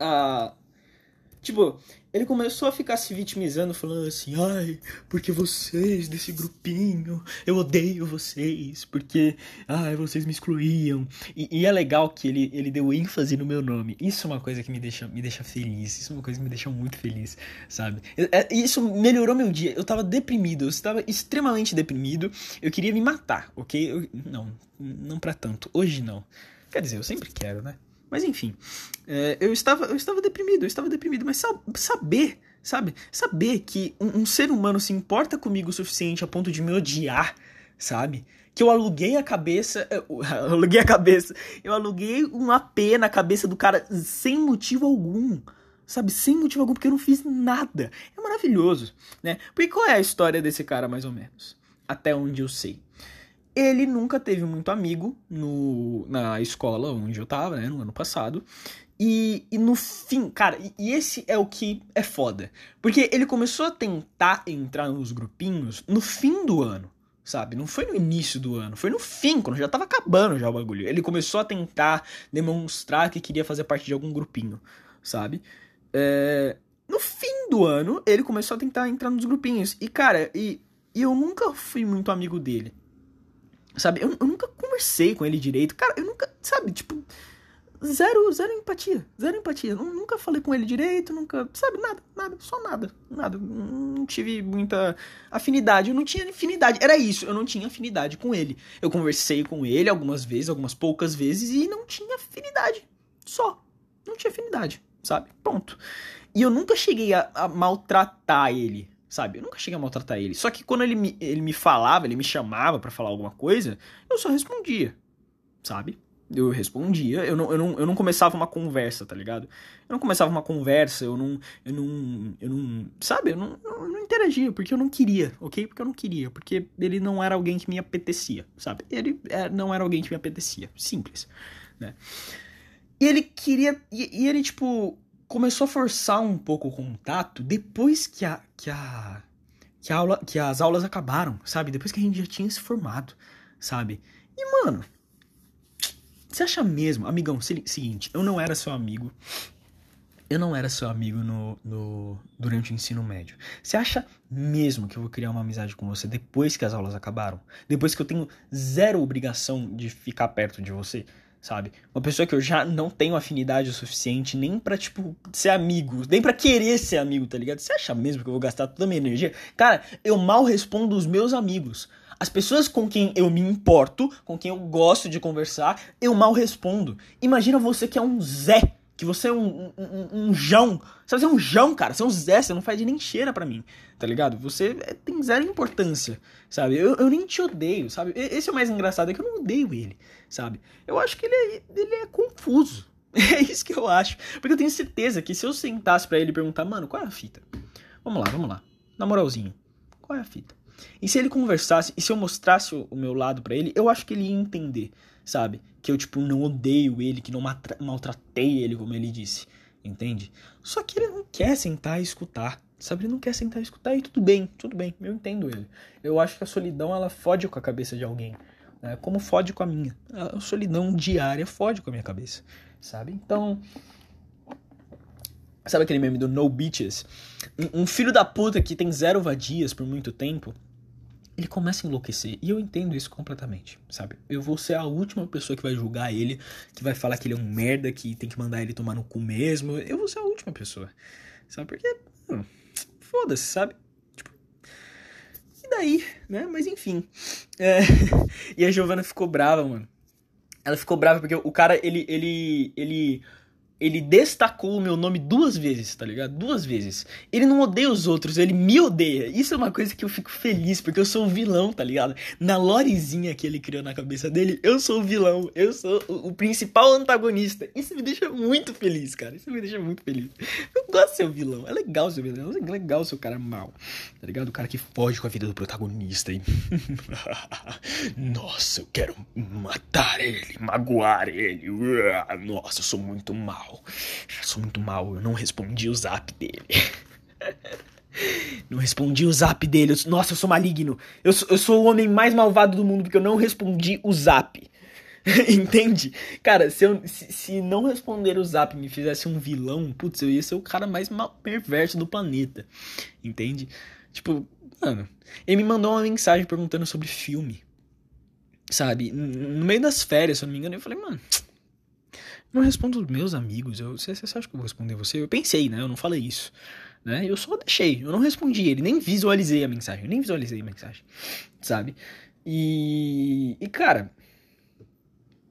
a. Tipo, ele começou a ficar se vitimizando, falando assim: ai, porque vocês desse grupinho, eu odeio vocês, porque, ai, vocês me excluíam. E, e, é legal que ele, ele deu ênfase no meu nome. Isso é uma coisa que me deixa, me deixa feliz, isso é uma coisa que me deixa muito feliz, sabe? É, isso melhorou meu dia. Eu tava deprimido, eu estava extremamente deprimido, eu queria me matar, ok? Eu, não, não para tanto, hoje não. Quer dizer, eu sempre quero, né? Mas enfim, é, eu, estava, eu estava deprimido, eu estava deprimido, mas saber, sabe? Saber que um, um, ser humano se importa comigo o suficiente a ponto de me odiar, sabe? Que eu aluguei a cabeça, eu aluguei a cabeça, eu aluguei um AP na cabeça do cara sem motivo algum, sabe? Sem motivo algum, porque eu não fiz nada. É maravilhoso, né? Porque qual é a história desse cara, mais ou menos? Até onde eu sei ele nunca teve muito amigo no, na escola onde eu tava, né, no ano passado. E, e no fim, cara, e, esse é o que é foda. Porque ele começou a tentar entrar nos grupinhos no fim do ano, sabe? Não foi no início do ano, foi no fim, quando já tava acabando já o bagulho. Ele começou a tentar demonstrar que queria fazer parte de algum grupinho, sabe? É, no fim do ano, ele começou a tentar entrar nos grupinhos. E, cara, e, e eu nunca fui muito amigo dele. Sabe? Eu, eu, nunca conversei com ele direito. Cara, eu nunca, sabe, tipo, zero, zero empatia. Zero empatia. Nunca falei com ele direito, nunca, sabe, nada, nada, só nada, nada. Não tive muita afinidade. Eu não tinha afinidade. Era isso, eu não tinha afinidade com ele. Eu conversei com ele algumas vezes, algumas poucas vezes, e não tinha afinidade. Só. Não tinha afinidade, sabe? Pronto. E eu nunca cheguei a, a maltratar ele, sabe? Eu nunca cheguei a maltratar ele. Só que quando ele me, ele me falava, ele me chamava para falar alguma coisa, eu só respondia, sabe? Eu respondia, eu não, eu, não, eu não começava uma conversa, tá ligado? Eu não começava uma conversa, eu não. Eu não. Eu não. Sabe? Eu não, eu não interagia, porque eu não queria, ok? Porque eu não queria, porque ele não era alguém que me apetecia, sabe? Ele é, não era alguém que me apetecia. Simples, né? E ele queria. E, e ele, tipo, começou a forçar um pouco o contato depois que a, que a, que a aula, que as aulas acabaram, sabe? Depois que a gente já tinha se formado, sabe? E mano, você acha mesmo, amigão, seguinte, eu não era seu amigo. Eu não era seu amigo no, no, durante o ensino médio. Você acha mesmo que eu vou criar uma amizade com você depois que as aulas acabaram? Depois que eu tenho zero obrigação de ficar perto de você? Sabe? Uma pessoa que eu já não tenho afinidade o suficiente nem pra, tipo, ser amigo, nem pra querer ser amigo, tá ligado? Você acha mesmo que eu vou gastar toda a minha energia? Cara, eu mal respondo os meus amigos. As pessoas com quem eu me importo, com quem eu gosto de conversar, eu mal respondo. Imagina você que é um Zé que você é um, um, um, Jão. Sabe, você é um Jão, cara. Você é um Zé, você não faz nem cheira para mim, tá ligado? Você é, tem zero importância, sabe? Eu, eu nem te odeio, sabe? Esse é o mais engraçado, é que eu não odeio ele, sabe? Eu acho que ele é, ele é confuso. É isso que eu acho. Porque eu tenho certeza que se eu sentasse para ele e perguntar, mano, qual é a fita? Vamos lá, vamos lá. Na moralzinha, qual é a fita? E se ele conversasse, e se eu mostrasse o meu lado para ele, eu acho que ele ia entender, sabe? Que eu, tipo, não odeio ele, que não maltratei ele, como ele disse, entende? Só que ele não quer sentar e escutar, sabe? Ele não quer sentar e escutar e tudo bem, tudo bem, eu entendo ele. Eu acho que a solidão, ela fode com a cabeça de alguém, né? Como fode com a minha. A solidão diária fode com a minha cabeça, sabe? Então... Sabe aquele meme do No Bitches? Um, filho da puta que tem zero vadias por muito tempo ele começa a enlouquecer. E eu entendo isso completamente, sabe? Eu vou ser a última pessoa que vai julgar ele, que vai falar que ele é um merda, que tem que mandar ele tomar no cu mesmo. Eu vou ser a última pessoa, sabe? Porque, hum, foda-se, sabe? E daí, né? Mas enfim. É... e a Giovana ficou brava, mano. Ela ficou brava porque o cara, ele, ele, ele ele destacou o meu nome duas vezes, tá ligado? Duas vezes. Ele não odeia os outros, ele me odeia. Isso é uma coisa que eu fico feliz, porque eu sou o vilão, tá ligado? Na lorezinha que ele criou na cabeça dele, eu sou o vilão, eu sou o, principal antagonista. Isso me deixa muito feliz, cara. Isso me deixa muito feliz. Eu gosto de ser o vilão. É legal ser o vilão. É legal ser o cara mal, tá ligado? O cara que foge com a vida do protagonista. Nossa, eu quero matar ele, magoar ele. Nossa, eu sou muito mal mal. Eu sou muito mal. Eu não respondi o zap dele. Não respondi o zap dele. Nossa, eu sou maligno. Eu sou, eu sou o homem mais malvado do mundo porque eu não respondi o zap. Entende? Cara, se, eu, se, se, não responder o zap me fizesse um vilão, putz, eu ia ser o cara mais perverso do planeta. Entende? Tipo, mano, ele me mandou uma mensagem perguntando sobre filme. Sabe? No meio das férias, se eu não me engano, eu falei, mano não respondo meus amigos. Eu, você, você acha que eu vou responder você? Eu pensei, né? Eu não falei isso. Né? Eu só deixei. Eu não respondi ele. Nem visualizei a mensagem. Nem visualizei a mensagem. Sabe? E. E, cara.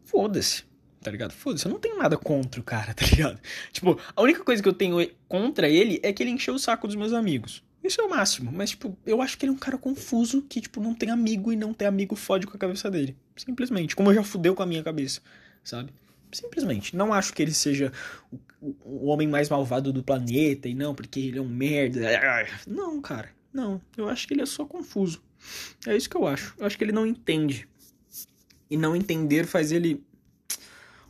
Foda-se. Tá ligado? Foda-se. Eu não tenho nada contra o cara, tá ligado? Tipo, a única coisa que eu tenho contra ele é que ele encheu o saco dos meus amigos. Isso é o máximo. Mas, tipo, eu acho que ele é um cara confuso que, tipo, não tem amigo e não ter amigo fode com a cabeça dele. Simplesmente. Como já fudeu com a minha cabeça, sabe? Simplesmente. Não acho que ele seja o, o, homem mais malvado do planeta e não, porque ele é um merda. Não, cara. Não. Eu acho que ele é só confuso. É isso que eu acho. Eu acho que ele não entende. E não entender faz ele.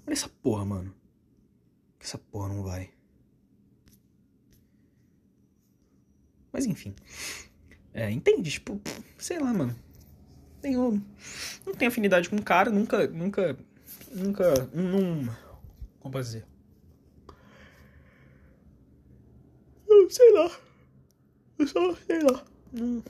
Olha essa porra, mano. Essa porra não vai. Mas enfim. É, entende? Tipo, sei lá, mano. Tenho. Não tenho afinidade com o cara, nunca. Nunca nunca. Não. Como posso dizer? Eu sei lá. Eu só sei lá. Não,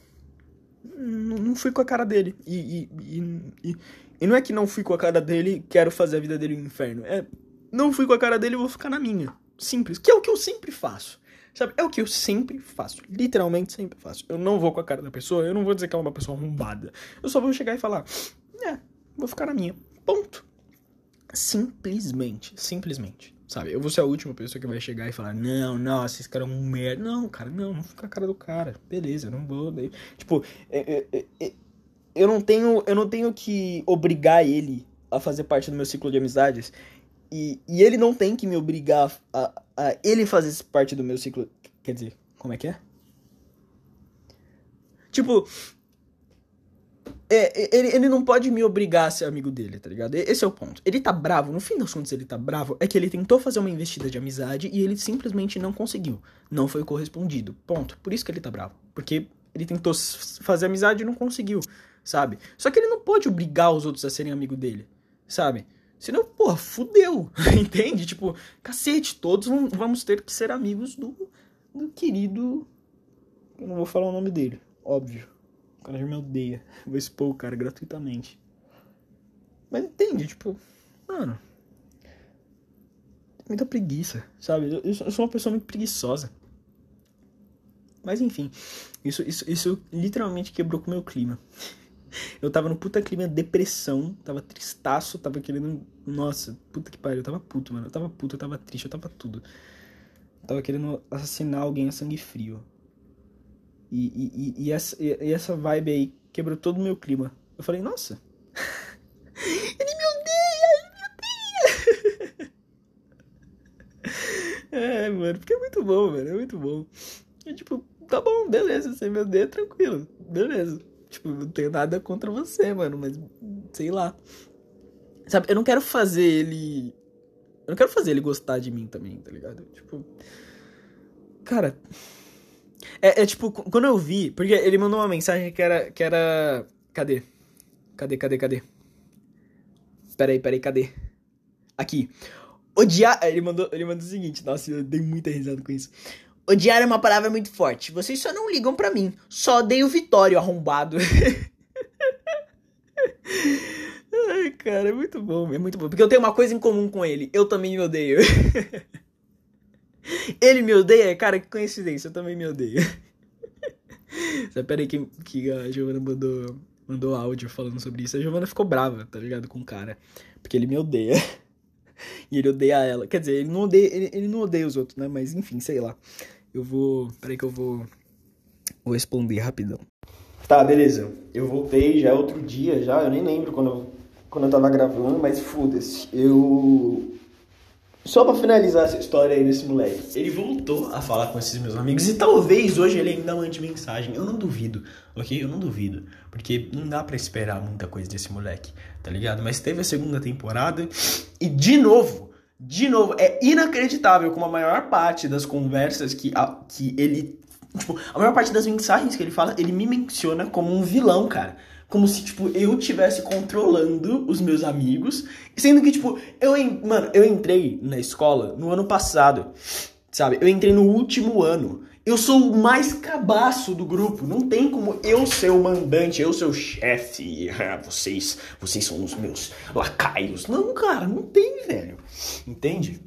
não, não fui com a cara dele. E, e, e, e, e não é que não fui com a cara dele quero fazer a vida dele um inferno. É. Não fui com a cara dele e vou ficar na minha. Simples. Que é o que eu sempre faço. Sabe? É o que eu sempre faço. Literalmente sempre faço. Eu não vou com a cara da pessoa, eu não vou dizer que ela é uma pessoa arrombada. Eu só vou chegar e falar: É, vou ficar na minha. Ponto. Simplesmente, simplesmente. Sabe? Eu vou ser a última pessoa que vai chegar e falar: Não, nossa, esse cara é um merda. Não, cara, não, não fica a cara do cara. Beleza, não vou. Daí. Tipo, é, é, é, eu não tenho. Eu não tenho que obrigar ele a fazer parte do meu ciclo de amizades. E, e ele não tem que me obrigar a, a ele fazer parte do meu ciclo. Quer dizer, como é que é? Tipo, é, ele, ele não pode me obrigar a ser amigo dele, tá ligado? Esse é o ponto. Ele tá bravo, no fim das contas ele tá bravo, é que ele tentou fazer uma investida de amizade e ele simplesmente não conseguiu. Não foi correspondido. Ponto. Por isso que ele tá bravo. Porque ele tentou fazer amizade e não conseguiu, sabe? Só que ele não pode obrigar os outros a serem amigo dele, sabe? Senão, porra, fudeu, entende? Tipo, cacete, todos vamos ter que ser amigos do, do querido. Eu não vou falar o nome dele, óbvio cara já me odeia. Vou expor o cara gratuitamente. Mas entende, tipo, mano. Muita preguiça, sabe? Eu, sou uma pessoa muito preguiçosa. Mas enfim, isso, isso, isso literalmente quebrou com o meu clima. Eu tava no puta clima depressão, tava tristaço, tava querendo. Nossa, puta que pariu, eu tava puto, mano. Eu tava puto, eu tava triste, eu tava tudo. Eu tava querendo assassinar alguém a sangue frio. E, e, e, essa, e essa vibe aí quebrou todo o meu clima. Eu falei, nossa. ele me odeia, ele me odeia. é, mano, porque é muito bom, velho. É muito bom. Tipo, tá bom, beleza, você me odeia, tranquilo. Beleza. Tipo, não tenho nada contra você, mano, mas sei lá. Sabe, eu não quero fazer ele. Eu não quero fazer ele gostar de mim também, tá ligado? Tipo. Cara, é, é, tipo, quando eu vi, porque ele mandou uma mensagem que era. Que era. Cadê? Cadê, cadê, cadê? Peraí, peraí, cadê? Aqui. Odiar. Ele mandou, ele mandou o seguinte, nossa, eu dei muita risada com isso. Odiar é uma palavra muito forte. Vocês só não ligam para mim. Só odeio Vitório, arrombado. Ai, cara, é muito bom, é muito bom. Porque eu tenho uma coisa em comum com ele. Eu também me odeio. Ele me odeia? Cara, que coincidência, eu também me odeio. Pera aí que, que a Giovana mandou, mandou áudio falando sobre isso. A Giovana ficou brava, tá ligado? Com o cara. Porque ele me odeia. e ele odeia ela. Quer dizer, ele não odeia, ele, ele não odeia os outros, né? Mas enfim, sei lá. Eu vou. Pera aí que eu vou. Vou responder rapidão. Tá, beleza. Eu voltei já é outro dia já. Eu nem lembro quando quando eu tava gravando, mas foda-se. Eu só para finalizar essa história aí desse moleque, ele voltou a falar com esses meus amigos e talvez hoje ele ainda mande mensagem. Eu não duvido, ok? Eu não duvido, porque não dá para esperar muita coisa desse moleque, tá ligado? Mas teve a segunda temporada e de novo, de novo, é inacreditável como a maior parte das conversas que, a, que ele. Tipo, a maior parte das mensagens que ele fala, ele me menciona como um vilão, cara como se, tipo, eu tivesse controlando os meus amigos. Sendo que, tipo, eu, mano, eu entrei na escola no ano passado, sabe? Eu entrei no último ano. Eu sou o mais cabaço do grupo. Não tem como eu ser o mandante, eu ser o chefe. Ah, vocês, vocês são os meus lacaios. Não, cara, não tem, velho. Entende?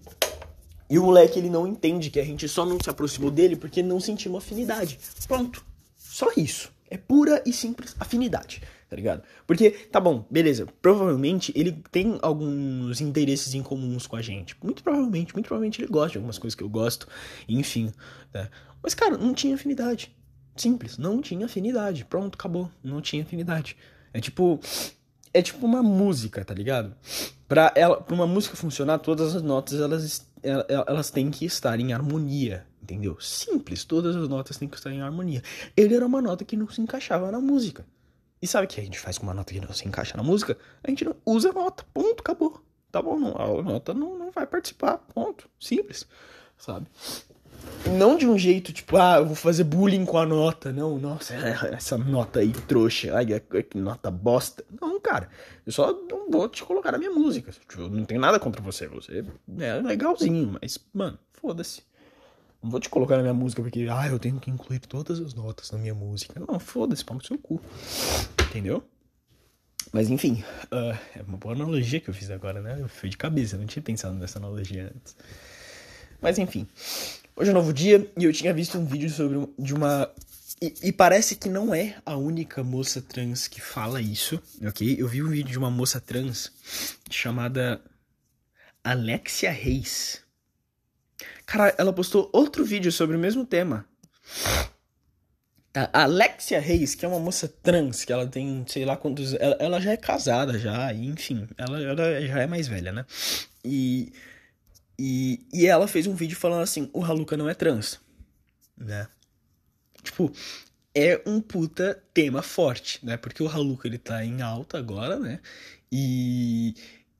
E o moleque, ele não entende que a gente só não se aproximou dele porque não sentiu uma afinidade. Pronto. Só isso. É pura e simples afinidade, tá ligado? Porque, tá bom, beleza. Provavelmente ele tem alguns interesses em comuns com a gente. Muito provavelmente, muito provavelmente ele gosta de algumas coisas que eu gosto, enfim. Né? Mas, cara, não tinha afinidade. Simples, não tinha afinidade. Pronto, acabou. Não tinha afinidade. É tipo. É tipo uma música, tá ligado? Pra, ela, pra uma música funcionar, todas as notas elas, elas têm que estar em harmonia, entendeu? Simples, todas as notas têm que estar em harmonia. Ele era uma nota que não se encaixava na música. E sabe o que a gente faz com uma nota que não se encaixa na música? A gente não usa a nota, ponto, acabou. Tá bom, não, a nota não, não vai participar, ponto. Simples, sabe? Não de um jeito tipo, ah, eu vou fazer bullying com a nota. Não, nossa, essa nota aí, trouxa. Ai, que nota bosta. Não, cara. Eu só não vou te colocar na minha música. Tipo, não tenho nada contra você. Você é legalzinho, mas, mano, foda-se. Não vou te colocar na minha música porque, ah, eu tenho que incluir todas as notas na minha música. Não, foda-se, pau no seu cu. Entendeu? Mas enfim, uh, é uma boa analogia que eu fiz agora, né? Eu fui de cabeça, eu não tinha pensado nessa analogia antes. Mas enfim, hoje é um novo dia e eu tinha visto um vídeo sobre de uma. E, e, parece que não é a única moça trans que fala isso, ok? Eu vi um vídeo de uma moça trans chamada Alexia Reis. Cara, ela postou outro vídeo sobre o mesmo tema. A Alexia Reis, que é uma moça trans, que ela tem, sei lá quantos. Ela, ela já é casada, já, e, enfim, ela, ela já é mais velha, né? E, e, e ela fez um vídeo falando assim: o Haluka não é trans, né? Tipo, é um puta tema forte, né? Porque o Haluka ele tá em alta agora, né? E,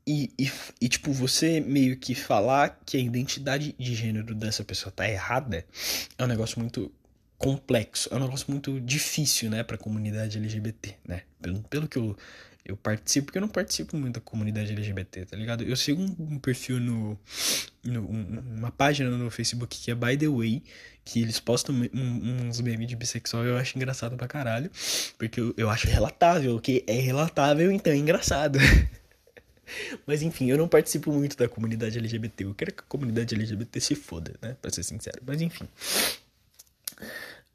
e, e, e, tipo, você meio que falar que a identidade de gênero dessa pessoa tá errada é um negócio muito complexo, é um negócio muito difícil, né, pra comunidade LGBT, né? Pelo, pelo que eu, eu participo, porque eu não participo muito da comunidade LGBT, tá ligado? Eu sigo um, um perfil no, no um, uma página no Facebook que é By The Way, que eles postam um, uns memes de bissexual e eu acho engraçado pra caralho, porque eu, eu acho relatável, que é relatável, então é engraçado. Mas enfim, eu não participo muito da comunidade LGBT. Eu quero que a comunidade LGBT se foda, né? Pra ser sincero. Mas enfim.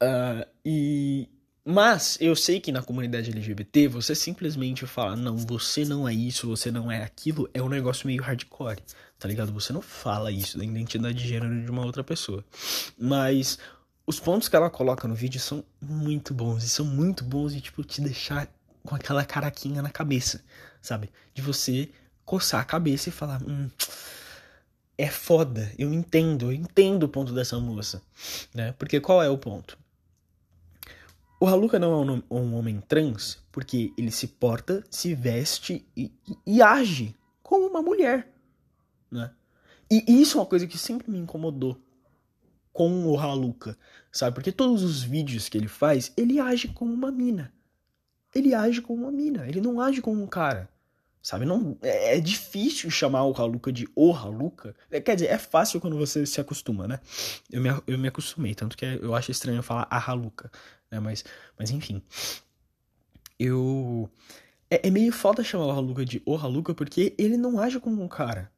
Uh, e. Mas eu sei que na comunidade LGBT você simplesmente fala, não, você não é isso, você não é aquilo, é um negócio meio hardcore, tá ligado? Você não fala isso da identidade de gênero de uma outra pessoa. Mas os pontos que ela coloca no vídeo são muito bons, e são muito bons de, tipo, te deixar com aquela caraquinha na cabeça, sabe? De você coçar a cabeça e falar: hum, é foda, eu entendo, eu entendo o ponto dessa moça, né? Porque qual é o ponto? O Haluka não é um, um homem trans porque ele se porta, se veste e, e, e age como uma mulher, né? E isso é uma coisa que sempre me incomodou com o Haluka, sabe? Porque todos os vídeos que ele faz, ele age como uma mina. Ele age como uma mina, ele não age como um cara. Sabe? Não, é, é difícil chamar o Haluka de o Haluka. É, quer dizer, é fácil quando você se acostuma, né? Eu me, eu me acostumei, tanto que eu acho estranho falar a Haluka, né? Mas, mas enfim. Eu. É, é meio foda chamar o Haluka de o Haluka porque ele não age como um cara.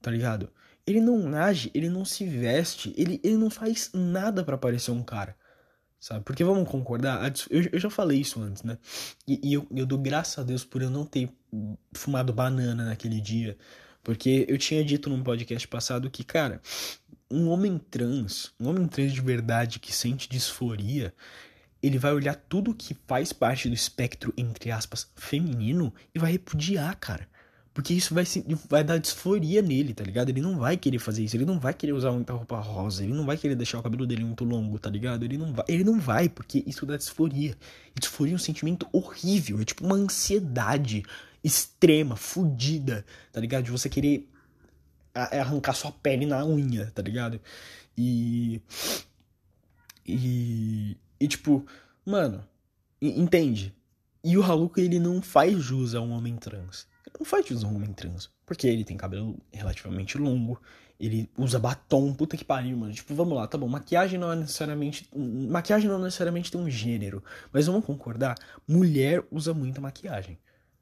Tá ligado? Ele não age, ele não se veste, ele, ele não faz nada para parecer um cara. Sabe? Porque vamos concordar, eu, eu já falei isso antes, né? E, e eu, eu dou graças a Deus por eu não ter fumado banana naquele dia. Porque eu tinha dito num podcast passado que, cara, um homem trans, um homem trans de verdade que sente disforia, ele vai olhar tudo que faz parte do espectro, entre aspas, feminino e vai repudiar, cara. Porque isso vai, vai dar disforia nele, tá ligado? Ele não vai querer fazer isso, ele não vai querer usar muita roupa rosa, ele não vai querer deixar o cabelo dele muito longo, tá ligado? Ele não vai, ele não vai, porque isso dá disforia. E disforia é um sentimento horrível, é tipo uma ansiedade extrema, fodida, tá ligado? De você querer arrancar sua pele na unha, tá ligado? E. E. E tipo, mano, entende? E o Haluka, ele não faz jus a um homem trans não faz de um homem trans. Porque ele tem cabelo relativamente longo, ele usa batom, puta que pariu, mano. Tipo, vamos lá, tá bom, maquiagem não é necessariamente. Maquiagem não necessariamente tem um gênero. Mas vamos concordar, mulher usa muita maquiagem.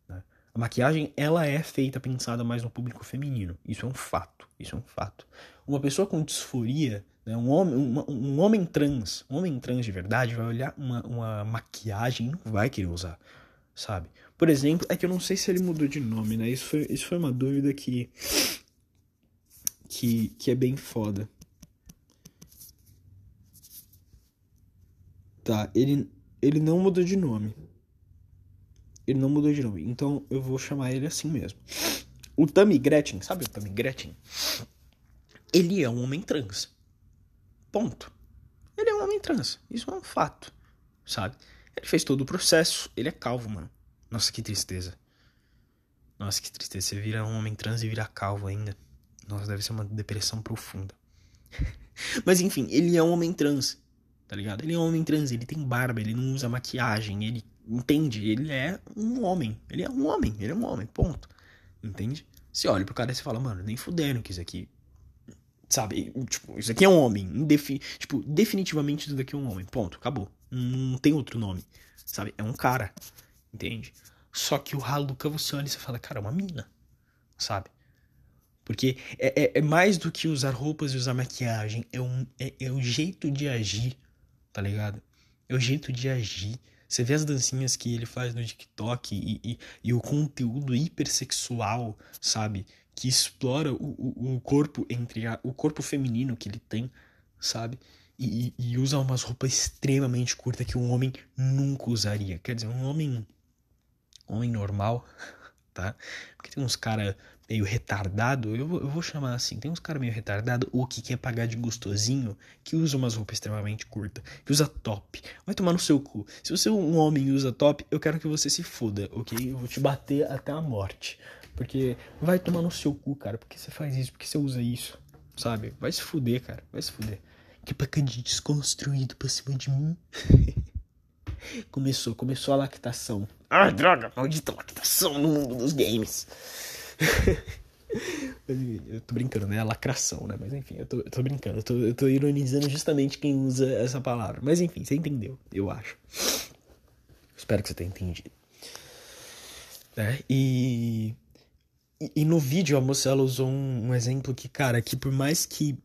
Né? A maquiagem, ela é feita, pensada mais no público feminino. Isso é um fato. Isso é um fato. Uma pessoa com disforia, né, um, homem, um, um homem trans, um homem trans de verdade, vai olhar uma, uma maquiagem e não vai querer usar, sabe? Por exemplo, é que eu não sei se ele mudou de nome, né? Isso foi, isso foi uma dúvida que, que, que é bem foda. Tá, ele, ele não mudou de nome. Ele não mudou de nome. Então eu vou chamar ele assim mesmo. O Tammy Gretchen, sabe o Tammy Gretchen? Ele é um homem trans. Ponto. Ele é um homem trans. Isso é um fato. Sabe? Ele fez todo o processo. Ele é calvo, mano. Nossa, que tristeza. Nossa, que tristeza. Você vira um homem trans e vira calvo ainda. Nossa, deve ser uma depressão profunda. Mas enfim, ele é um homem trans, tá ligado? Ele é um homem trans, ele tem barba, ele não usa maquiagem, ele entende, ele é um homem. Ele é um homem, ele é um homem, ponto. Entende? Você olha pro cara e você fala, mano, nem fudendo que isso aqui. Sabe? Tipo, isso aqui é um homem. Tipo, definitivamente isso daqui é um homem. Ponto. Acabou. Não tem outro nome. Sabe? É um cara entende? Só que o Haluka você olha e você fala, cara, é uma mina, sabe? Porque é, é, é, mais do que usar roupas e usar maquiagem, é, um, é, é o jeito de agir, tá ligado? É o jeito de agir. Você vê as dancinhas que ele faz no TikTok e, e, e o conteúdo hipersexual, sabe? Que explora o, o, o corpo entre a, o corpo feminino que ele tem, sabe? E, e, usa umas roupas extremamente curtas que um homem nunca usaria. Quer dizer, um homem homem normal, tá? Porque tem uns cara meio retardado, eu, eu vou chamar assim, tem uns cara meio retardado ou que quer pagar de gostosinho, que usa umas roupas extremamente curtas, que usa top. Vai tomar no seu cu. Se você é um homem e usa top, eu quero que você se foda, ok? Eu vou te bater até a morte. Porque vai tomar no seu cu, cara, porque você faz isso, porque você usa isso, sabe? Vai se fuder, cara, vai se fuder. Que paca de desconstruído pra cima de mim. Começou, começou a lactação. Ai, droga, maldita lactação no mundo dos games. eu tô brincando, né? A lacração, né? Mas enfim, eu tô, eu tô brincando. Eu tô, eu tô ironizando justamente quem usa essa palavra. Mas enfim, você entendeu, eu acho. Espero que você tenha entendido. É, e, e, e, no vídeo a moça ela usou um, um exemplo que, cara, que por mais que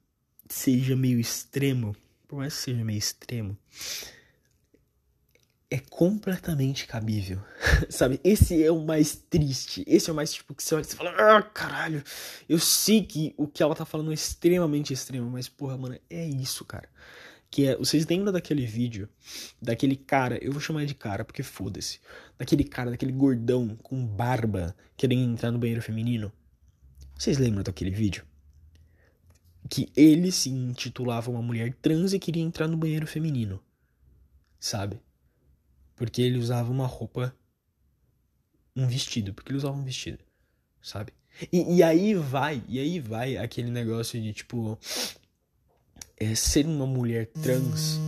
seja meio extremo, por mais que seja meio extremo, é completamente cabível. Sabe? Esse é o mais triste. Esse é o mais tipo que você olha e fala: Ah, caralho. Eu sei que o que ela tá falando é extremamente extremo, mas porra, mano, é isso, cara. Que é, vocês lembram daquele vídeo daquele cara, eu vou chamar de cara porque foda-se. Daquele cara, daquele gordão com barba querendo entrar no banheiro feminino? Vocês lembram daquele vídeo? Que ele se intitulava uma mulher trans e queria entrar no banheiro feminino. Sabe? Porque ele usava uma roupa. Um vestido. Porque ele usava um vestido. Sabe? E, e aí vai, e aí vai aquele negócio de tipo. É, ser uma mulher trans.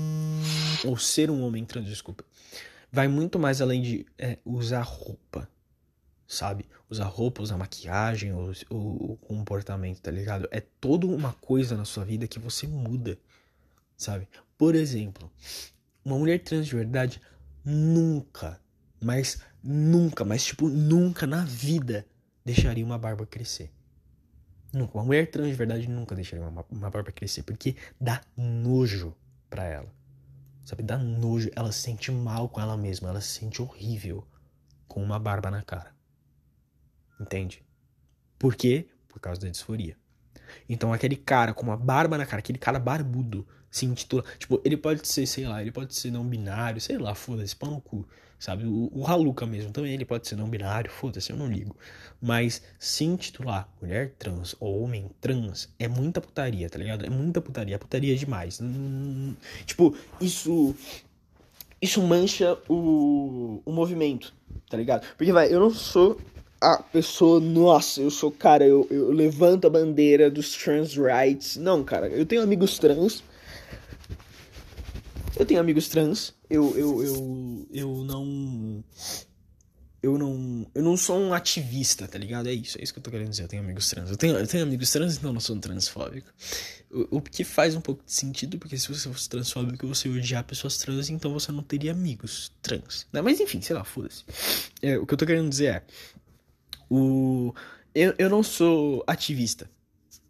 Ou ser um homem trans, desculpa. Vai muito mais além de é, usar roupa. Sabe? Usar roupa, usar maquiagem, o, o, o comportamento, tá ligado? É toda uma coisa na sua vida que você muda. Sabe? Por exemplo, uma mulher trans de verdade nunca, mas nunca, mas tipo, nunca na vida deixaria uma barba crescer. Nunca. Uma mulher trans de verdade nunca deixaria uma, uma barba crescer, porque dá nojo pra ela. Sabe? Dá nojo. Ela se sente mal com ela mesma. Ela se sente horrível com uma barba na cara. Entende? Por quê? Por causa da disforia. Então aquele cara com uma barba na cara, aquele cara barbudo, se intitula. Tipo, ele pode ser, sei lá, ele pode ser não binário, sei lá, foda-se, pau no cu. Sabe? O, o Haluka mesmo também, ele pode ser não binário, foda-se, eu não ligo. Mas se intitular mulher trans ou homem trans é muita putaria, tá ligado? É muita putaria, é putaria demais. Hum, tipo, isso. Isso mancha o, o movimento, tá ligado? Porque, vai, eu não sou a pessoa, nossa, eu sou, cara, eu, eu levanto a bandeira dos trans rights. Não, cara, eu tenho amigos trans. Eu tenho amigos trans. Eu, eu, eu, eu não. Eu não. Eu não sou um ativista, tá ligado? É isso, é isso que eu tô querendo dizer. Eu tenho amigos trans. Eu tenho, eu tenho amigos trans, então eu não sou um transfóbico. O, o que faz um pouco de sentido, porque se você fosse transfóbico você odiar pessoas trans, então você não teria amigos trans. Né? Mas enfim, sei lá, foda-se. É, o que eu tô querendo dizer é. O, eu, eu não sou ativista,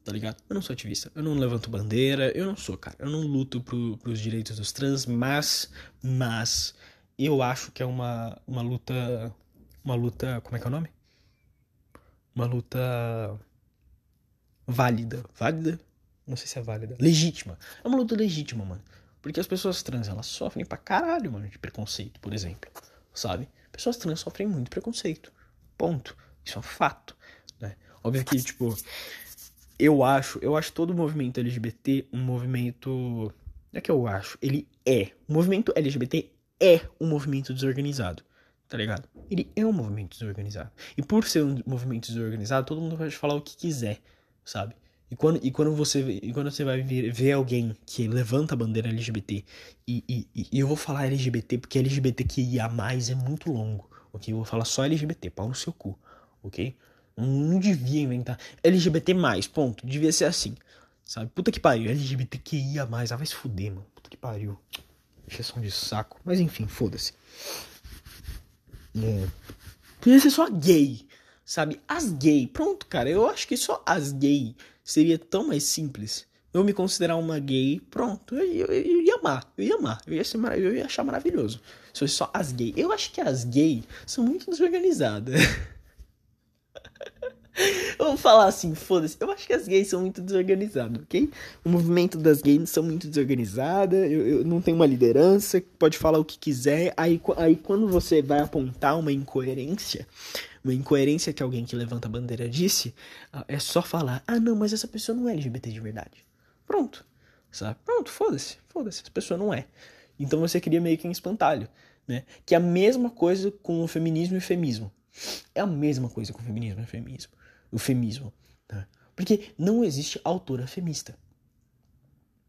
tá ligado? Eu não sou ativista, eu não levanto bandeira, eu não sou, cara. Eu não luto pro, pros direitos dos trans, mas, mas, eu acho que é uma, uma luta, uma luta, como é que é o nome? Uma luta válida, válida? Não sei se é válida, legítima. É uma luta legítima, mano. Porque as pessoas trans, elas sofrem pra caralho, mano, de preconceito, por exemplo, sabe? Pessoas trans sofrem muito preconceito, ponto. Isso é um fato, né? Óbvio que, tipo, eu acho, eu acho todo o movimento LGBT um movimento. Não é que eu acho, ele é. O movimento LGBT é um movimento desorganizado, tá ligado? Ele é um movimento desorganizado. E por ser um movimento desorganizado, todo mundo pode falar o que quiser, sabe? E quando, e quando, você, e quando você vai ver, ver alguém que levanta a bandeira LGBT, e, e, e eu vou falar LGBT porque LGBT que ia mais é muito longo, ok? Eu vou falar só LGBT, pau no seu cu ok? Não devia inventar. LGBT, ponto. Devia ser assim. Sabe? Puta que pariu. LGBTQIA. Ah, vai se fuder, mano. Puta que pariu. Exceção de saco. Mas enfim, foda-se. É. Podia ser só gay. Sabe? As gay. Pronto, cara. Eu acho que só as gay seria tão mais simples. Eu me considerar uma gay, pronto. Eu, eu, eu ia amar. Eu ia amar. Eu ia, ser, eu ia achar maravilhoso. Se fosse só as gay. Eu acho que as gay são muito desorganizadas. Vamos falar assim, foda-se. Eu acho que as gays são muito desorganizadas, ok? O movimento das gays são muito desorganizadas. Eu, eu não tenho uma liderança, pode falar o que quiser. Aí, aí quando você vai apontar uma incoerência, uma incoerência que alguém que levanta a bandeira disse, ah, é só falar: ah, não, mas essa pessoa não é LGBT de verdade. Pronto. Sabe? Pronto, foda-se. Foda-se, essa pessoa não é. Então você cria meio que um espantalho, né? Que é a mesma coisa com o feminismo e o feminismo. É a mesma coisa com o feminismo e o feminismo. O feminismo. Tá? Porque não existe autora femista.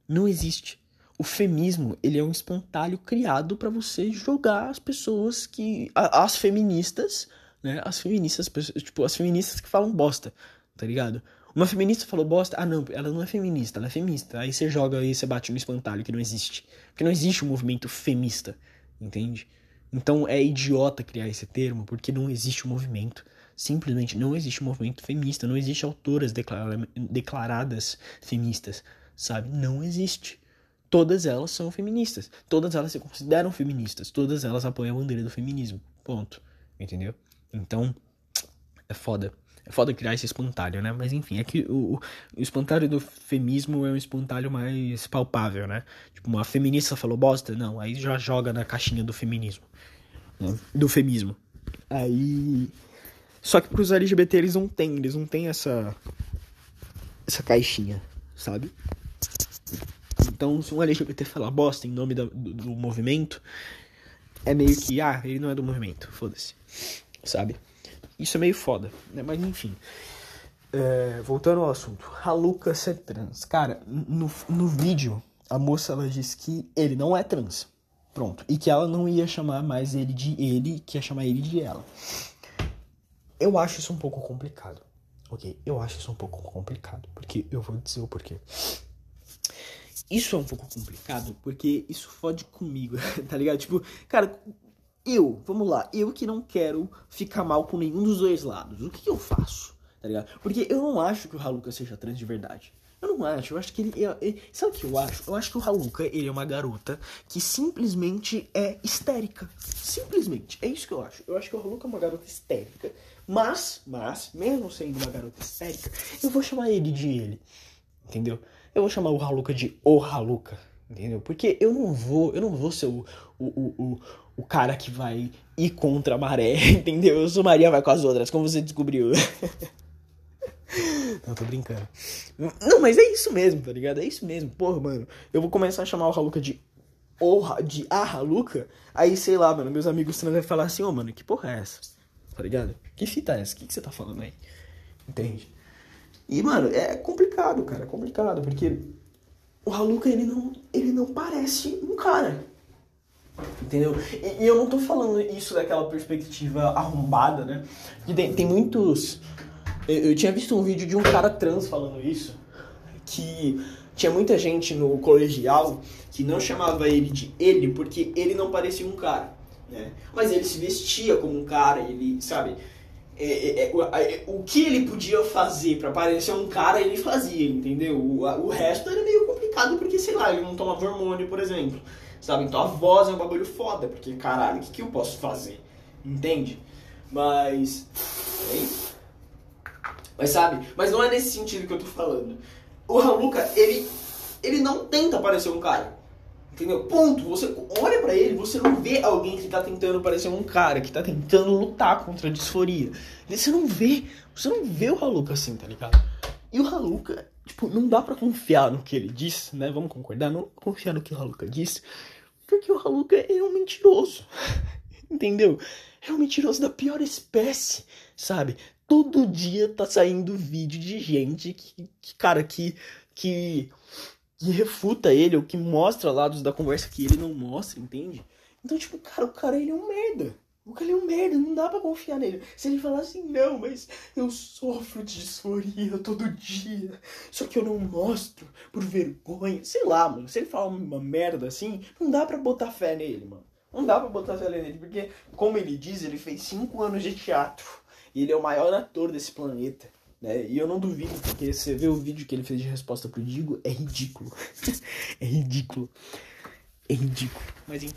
Não existe. O feminismo, ele é um espantalho criado para você jogar as pessoas que... As feministas, né? As feministas, tipo, as feministas que falam bosta, tá ligado? Uma feminista falou bosta, ah não, ela não é feminista, ela é feminista. Aí você joga aí, você bate no espantalho que não existe. Porque não existe um movimento femista, entende? Então é idiota criar esse termo, porque não existe um movimento. Simplesmente não existe um movimento feminista, não existe autoras declara declaradas feministas, sabe? Não existe. Todas elas são feministas, todas elas se consideram feministas, todas elas apoiam a bandeira do feminismo. Ponto. Entendeu? Então, é foda. É foda criar esse espantalho, né? Mas enfim, é que o, o espantalho do feminismo é um espantalho mais palpável, né? Tipo, uma feminista falou bosta, não, aí já joga na caixinha do feminismo. Né? Do feminismo. Aí. Só que pros LGBT eles não têm, eles não têm essa. essa caixinha, sabe? Então, se um LGBT falar bosta em nome do, do, do movimento, é meio que, ah, ele não é do movimento, foda-se, sabe? Isso é meio foda, né? Mas enfim. É, voltando ao assunto. Haluka ser trans. Cara, no, no vídeo, a moça ela disse que ele não é trans. Pronto. E que ela não ia chamar mais ele de ele, que ia chamar ele de ela. Eu acho isso um pouco complicado. Ok? Eu acho isso um pouco complicado. Porque eu vou dizer o porquê. Isso é um pouco complicado porque isso fode comigo, tá ligado? Tipo, cara, eu, vamos lá, eu que não quero ficar mal com nenhum dos dois lados, o que, que eu faço? Tá ligado? Porque eu não acho que o Haluka seja trans de verdade. Eu não acho, eu acho que ele, ele, Sabe o que eu acho? Eu acho que o Haluka, ele é uma garota que simplesmente é histérica. Simplesmente. É isso que eu acho. Eu acho que o Haluka é uma garota histérica. Mas, mas, mesmo sendo uma garota histérica, eu vou chamar ele de ele. Entendeu? Eu vou chamar o Haluka de o Haluka. Entendeu? Porque eu não vou, eu não vou ser o, o, o, o, o cara que vai ir contra a maré, entendeu? Eu sou Maria vai com as outras, como você descobriu. Não, tô brincando. Não, mas é isso mesmo, tá ligado? É isso mesmo. Porra, mano. Eu vou começar a chamar o Haluka de. O, de a Haluka. Aí, sei lá, mano. Meus amigos trans vão falar assim: Ô, oh, mano, que porra é essa? Tá ligado? Que fita é essa? O que, que você tá falando aí? Entende? E, mano, é complicado, cara. É complicado. Porque o Haluka, ele não, ele não parece um cara. Entendeu? E, e, eu não tô falando isso daquela perspectiva arrombada, né? Que tem, tem muitos eu, eu tinha visto um vídeo de um cara trans falando isso, que tinha muita gente no colegial que não chamava ele de ele porque ele não parecia um cara, né? Mas ele se vestia como um cara, ele, sabe? É, é, é, é o que ele podia fazer para parecer um cara, ele fazia, entendeu? O, o resto era meio complicado porque, sei lá, ele não tomava hormônio, por exemplo, sabe? Então a voz é um bagulho foda, porque, caralho, o que, que eu posso fazer? Entende? Mas. Hein? Mas sabe? Mas não é nesse sentido que eu tô falando. O Haluka, ele, ele não tenta parecer um cara. Entendeu? Ponto. Você olha para ele, você não vê alguém que tá tentando parecer um cara, que tá tentando lutar contra a disforia. Você não vê, você não vê o Haluka assim, tá ligado? E o Haluka, tipo, não dá para confiar no que ele diz, né? Vamos concordar? Não confiar no que o Haluka diz, porque o Haluka é um mentiroso. Entendeu? É um mentiroso da pior espécie, sabe? todo dia tá saindo vídeo de gente que, que cara, que, que, que refuta ele, ou que mostra lados da conversa que ele não mostra, entende? Então, tipo, cara, o cara ele é um merda. O cara é um merda, não dá pra confiar nele. Se ele falar assim, não, mas eu sofro de disforia todo dia, só que eu não mostro por vergonha. Sei lá, mano, se ele falar uma merda assim, não dá pra botar fé nele, mano. Não dá pra botar fé nele, porque, como ele diz, ele fez cinco anos de teatro. E ele é o maior ator desse planeta. Né? E eu não duvido, porque você vê o vídeo que ele fez de resposta pro Digo, é ridículo. é ridículo. É ridículo. Mas enfim.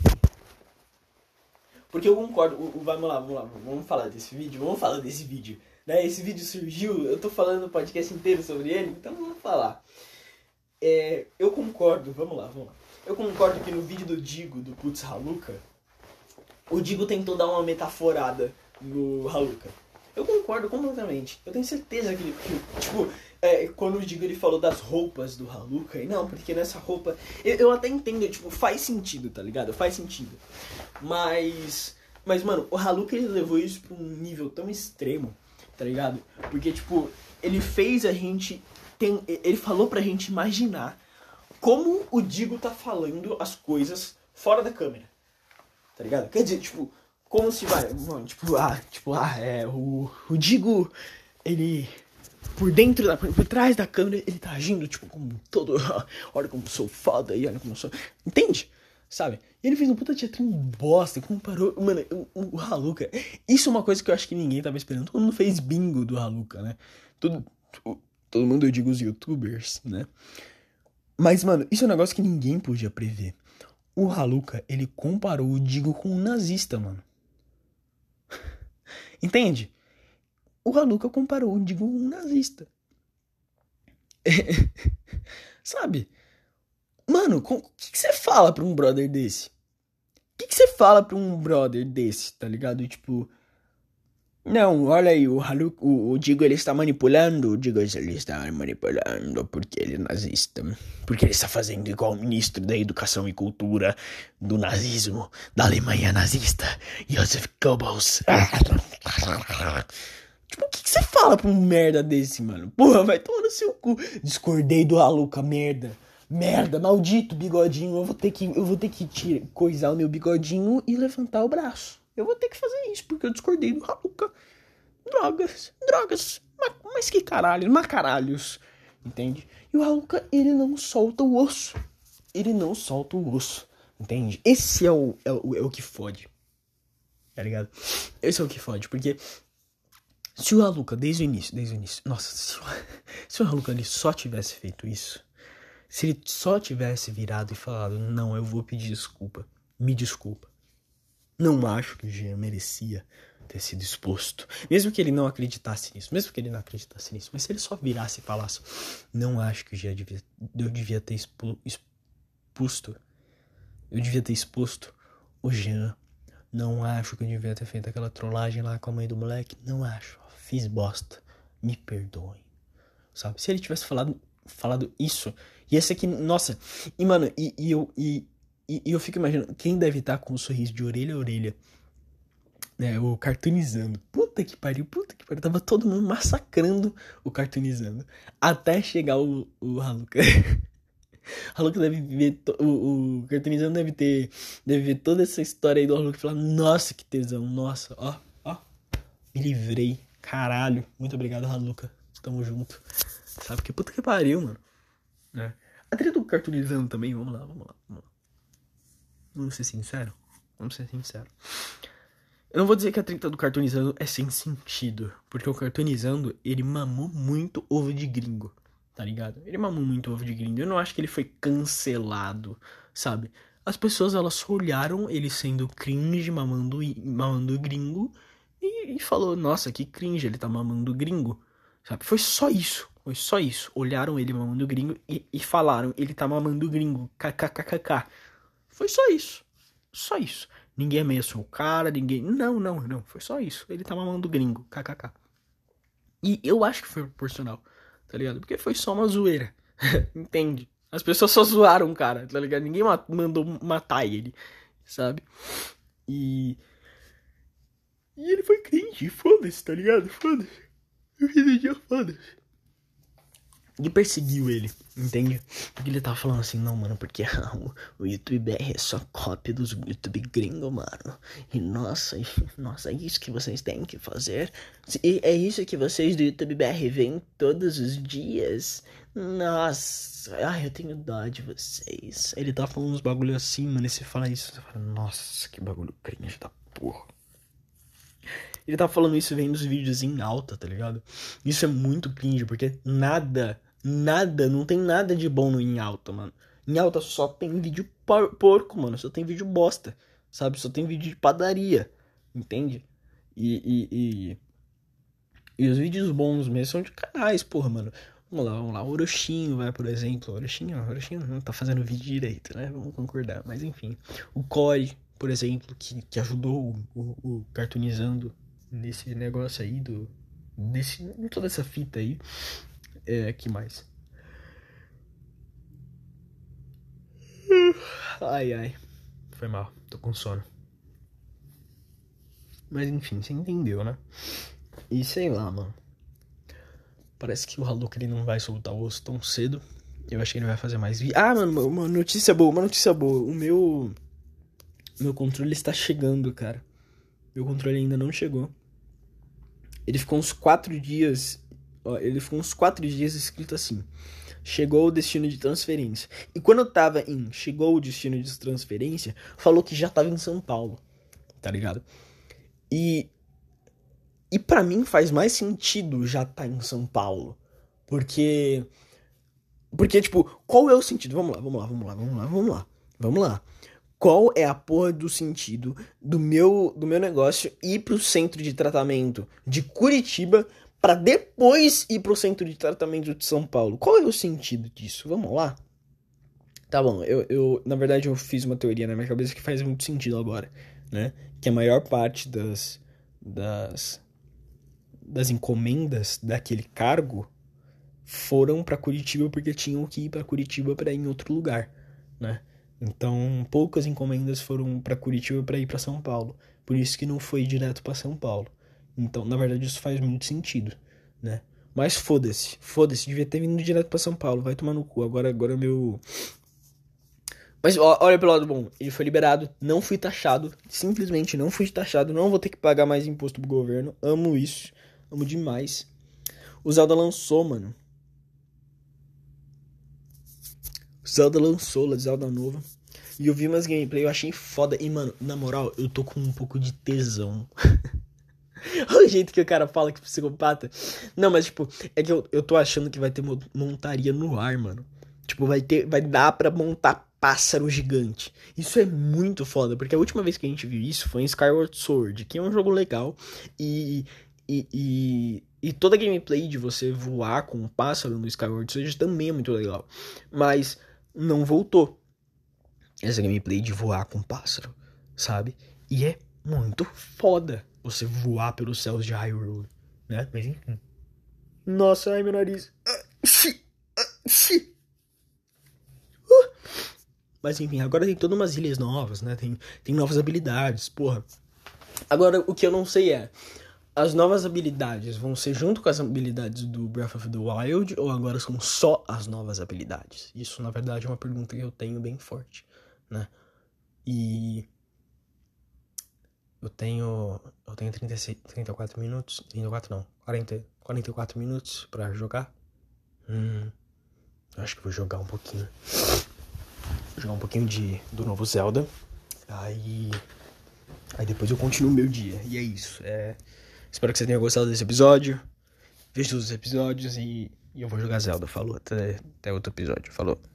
Porque eu concordo. O, o, vamos lá, vamos lá. Vamos falar desse vídeo. Vamos falar desse vídeo. Né? Esse vídeo surgiu, eu tô falando o podcast inteiro sobre ele, então vamos falar. É, eu concordo, vamos lá, vamos lá. Eu concordo que no vídeo do Digo, do Putz Haluka, o Digo tentou dar uma metaforada no Haluka. Eu concordo completamente. Eu tenho certeza que, que tipo, é, quando o Digo ele falou das roupas do Haluka, e não, porque nessa roupa. Eu, eu até entendo, tipo, faz sentido, tá ligado? Faz sentido. Mas. Mas, mano, o Haluka ele levou isso pra um nível tão extremo, tá ligado? Porque, tipo, ele fez a gente. Tem, ele falou pra gente imaginar como o Digo tá falando as coisas fora da câmera. Tá ligado? Quer dizer, tipo, como se vai, mano, tipo, ah, tipo, ah, é, o, o Digo, ele, por dentro, da, por trás da câmera, ele tá agindo, tipo, como todo, olha como sou foda e olha como sou, entende? Sabe? Ele fez um puta teatro bosta, comparou, mano, o, o Haluka, isso é uma coisa que eu acho que ninguém tava esperando, todo mundo fez bingo do Haluka, né? Todo, todo mundo, eu digo os youtubers, né? Mas, mano, isso é um negócio que ninguém podia prever. O Haluka, ele comparou o Digo com um nazista, mano. Entende? O Haluka comparou o Digo um nazista. Sabe? Mano, o que, você fala pra um brother desse? O que, você fala pra um brother desse, tá ligado? Tipo, não, olha aí, o, Halu, o, o Digo ele está manipulando, o Digo ele está manipulando porque ele é nazista. Porque ele está fazendo igual o ministro da Educação e Cultura do nazismo, da Alemanha nazista, Joseph Goebbels. tipo, o que, que, você fala pra um merda desse, mano? Porra, vai tomar no seu cu. Discordei do Aluca, merda. Merda, maldito bigodinho. Eu vou ter que, eu vou ter que tirar, coisar o meu bigodinho e levantar o braço. Eu vou ter que fazer isso, porque eu discordei do Haluka. Drogas, drogas. Mas que caralho, mas caralhos. Entende? E o Haluka, ele não solta o osso. Ele não solta o osso. Entende? Esse é o, é o, é o que fode. Tá ligado? Esse é o que fode, porque Se o Haluca, desde o início, desde o início, nossa, se o, se o Haluca ele só tivesse feito isso, se ele só tivesse virado e falado, não, eu vou pedir desculpa, me desculpa. Não acho que o Jean merecia ter sido exposto. Mesmo que ele não acreditasse nisso, mesmo que ele não acreditasse nisso, mas se ele só virasse e falasse, não acho que o Jean devia, eu devia ter expo, exposto, eu devia ter exposto o Jean. Não acho que eu devia ter feito aquela trollagem lá com a mãe do moleque. Não acho. Fiz bosta. Me perdoem. Sabe? Se ele tivesse falado, falado isso. E esse aqui, nossa. E, mano, e, e eu. E, e, e, eu fico imaginando. Quem deve estar com um sorriso de orelha a orelha. Né? O cartoonizando. Puta que pariu, puta que pariu. Tava todo mundo massacrando o cartoonizando. Até chegar o, o Haluka. Haluka deve ver. O, o cartoonizando deve ter. Deve ver toda essa história aí do Haluka e falar: Nossa, que tesão, nossa, ó, ó. Me livrei. Caralho. Muito obrigado, Haluka. Tamo junto. Sabe que puta que pariu, mano. É. A trilha do cartoonizando também, vamos lá, vamos lá, vamos lá. Vamos ser sincero? Vamos ser sincero. Eu não vou dizer que a treta do cartoonizando é sem sentido, porque o cartoonizando, ele mamou muito ovo de gringo tá ligado? Ele mamou muito ovo de gringo. Eu não acho que ele foi cancelado, sabe? As pessoas elas olharam ele sendo cringe, mamando, mamando gringo e, e falou: Nossa, que cringe, ele tá mamando gringo, sabe? Foi só isso, foi só isso. Olharam ele mamando gringo e, e falaram: Ele tá mamando gringo, kkkk. Foi só isso, só isso. Ninguém ameaçou o cara, ninguém. Não, não, não. Foi só isso. Ele tá mamando gringo, kkk. E eu acho que foi proporcional tá ligado? Porque foi só uma zoeira, entende? As pessoas só zoaram o cara, tá ligado? Ninguém mandou matar ele, sabe? E. E ele foi cringe, foda-se, tá ligado? Foda-se. Eu foda-se e perseguiu ele, entende? Porque ele tava falando assim, não, mano, porque o YouTube BR é só cópia dos YouTube gringo, mano. E nossa, nossa, é isso que vocês têm que fazer. E é isso que vocês do YouTube BR veem todos os dias. Nossa, ai, eu tenho dó de vocês. Ele tá falando uns bagulho assim, mano, e você fala isso, você fala, nossa, que bagulho cringe da porra. Ele tá falando isso vendo os vídeos em alta, tá ligado? Isso é muito cringe, porque nada Nada, não tem nada de bom no em alta, mano. Em alta só tem vídeo por porco, mano. Só tem vídeo bosta, sabe? Só tem vídeo de padaria, entende? E, e, e, e os vídeos bons mesmo são de canais, porra, mano. Vamos lá, vamos lá. O Orochinho vai, por exemplo. O Orochinho, Orochinho não tá fazendo vídeo direito, né? Vamos concordar. Mas enfim. O Core, por exemplo, que, que ajudou o, o, o cartoonizando nesse negócio aí do. Nesse, em toda essa fita aí. É, que mais? Ai, ai. Foi mal, tô com sono. Mas enfim, você entendeu, né? E sei lá, mano. Parece que o Haluk ele não vai soltar o osso tão cedo. Eu acho que ele vai fazer mais vídeo. Ah, mano, uma notícia boa, uma notícia boa. O meu. Meu controle está chegando, cara. Meu controle ainda não chegou. Ele ficou uns quatro dias Ó, ele ficou uns quatro dias escrito assim: chegou o destino de transferência. E quando eu tava em chegou o destino de transferência, falou que já tava em São Paulo. Tá ligado? E. E para mim faz mais sentido já tá em São Paulo. Porque. Porque, tipo, qual é o sentido? Vamos lá, vamos lá, vamos lá, vamos lá, vamos lá. Vamos lá. Qual é a porra do sentido do meu, do meu negócio ir pro centro de tratamento de Curitiba para depois ir pro centro de tratamento de São Paulo. Qual é o sentido disso? Vamos lá. Tá bom, eu, eu na verdade eu fiz uma teoria na minha cabeça que faz muito sentido agora, né? Que a maior parte das das das encomendas daquele cargo foram para Curitiba porque tinham que ir para Curitiba para ir em outro lugar, né? Então, poucas encomendas foram para Curitiba para ir para São Paulo. Por isso que não foi direto para São Paulo. Então, na verdade, isso faz muito sentido, né? Mas foda-se, foda-se, devia ter vindo direto para São Paulo, vai tomar no cu. Agora, agora meu. Mas ó, olha pelo lado bom, ele foi liberado, não fui taxado, simplesmente não fui taxado, não vou ter que pagar mais imposto pro governo. Amo isso, amo demais. O Zelda lançou, mano. O Zelda lançou, o Zelda nova. E eu vi umas gameplay, eu achei foda. E, mano, na moral, eu tô com um pouco de tesão. o jeito que o cara fala que é psicopata. Não, mas tipo, é que eu, eu tô achando que vai ter montaria no ar, mano. Tipo, vai ter. Vai dar pra montar pássaro gigante. Isso é muito foda, porque a última vez que a gente viu isso foi em Skyward Sword, que é um jogo legal. E. E, e, e toda a gameplay de você voar com um pássaro no Skyward Sword também é muito legal. Mas não voltou essa gameplay de voar com um pássaro, sabe? E é muito foda você voar pelos céus de Hyrule, né? Mas enfim. Nossa, ai meu nariz. Mas enfim, agora tem todas umas ilhas novas, né? Tem, tem novas habilidades, porra. Agora, o que eu não sei é. As novas habilidades vão ser junto com as habilidades do Breath of the Wild ou agora são só as novas habilidades? Isso, na verdade, é uma pergunta que eu tenho bem forte, né? E eu tenho. Eu tenho 36, 34 minutos. 34 não. 40, 44 minutos pra jogar. Hum. Acho que vou jogar um pouquinho. Vou jogar um pouquinho de, do novo Zelda. Aí. Aí depois eu continuo meu dia. E é isso. É, espero que você tenha gostado desse episódio. Veja os episódios e, e eu vou jogar Zelda. Falou. Até, até outro episódio. Falou.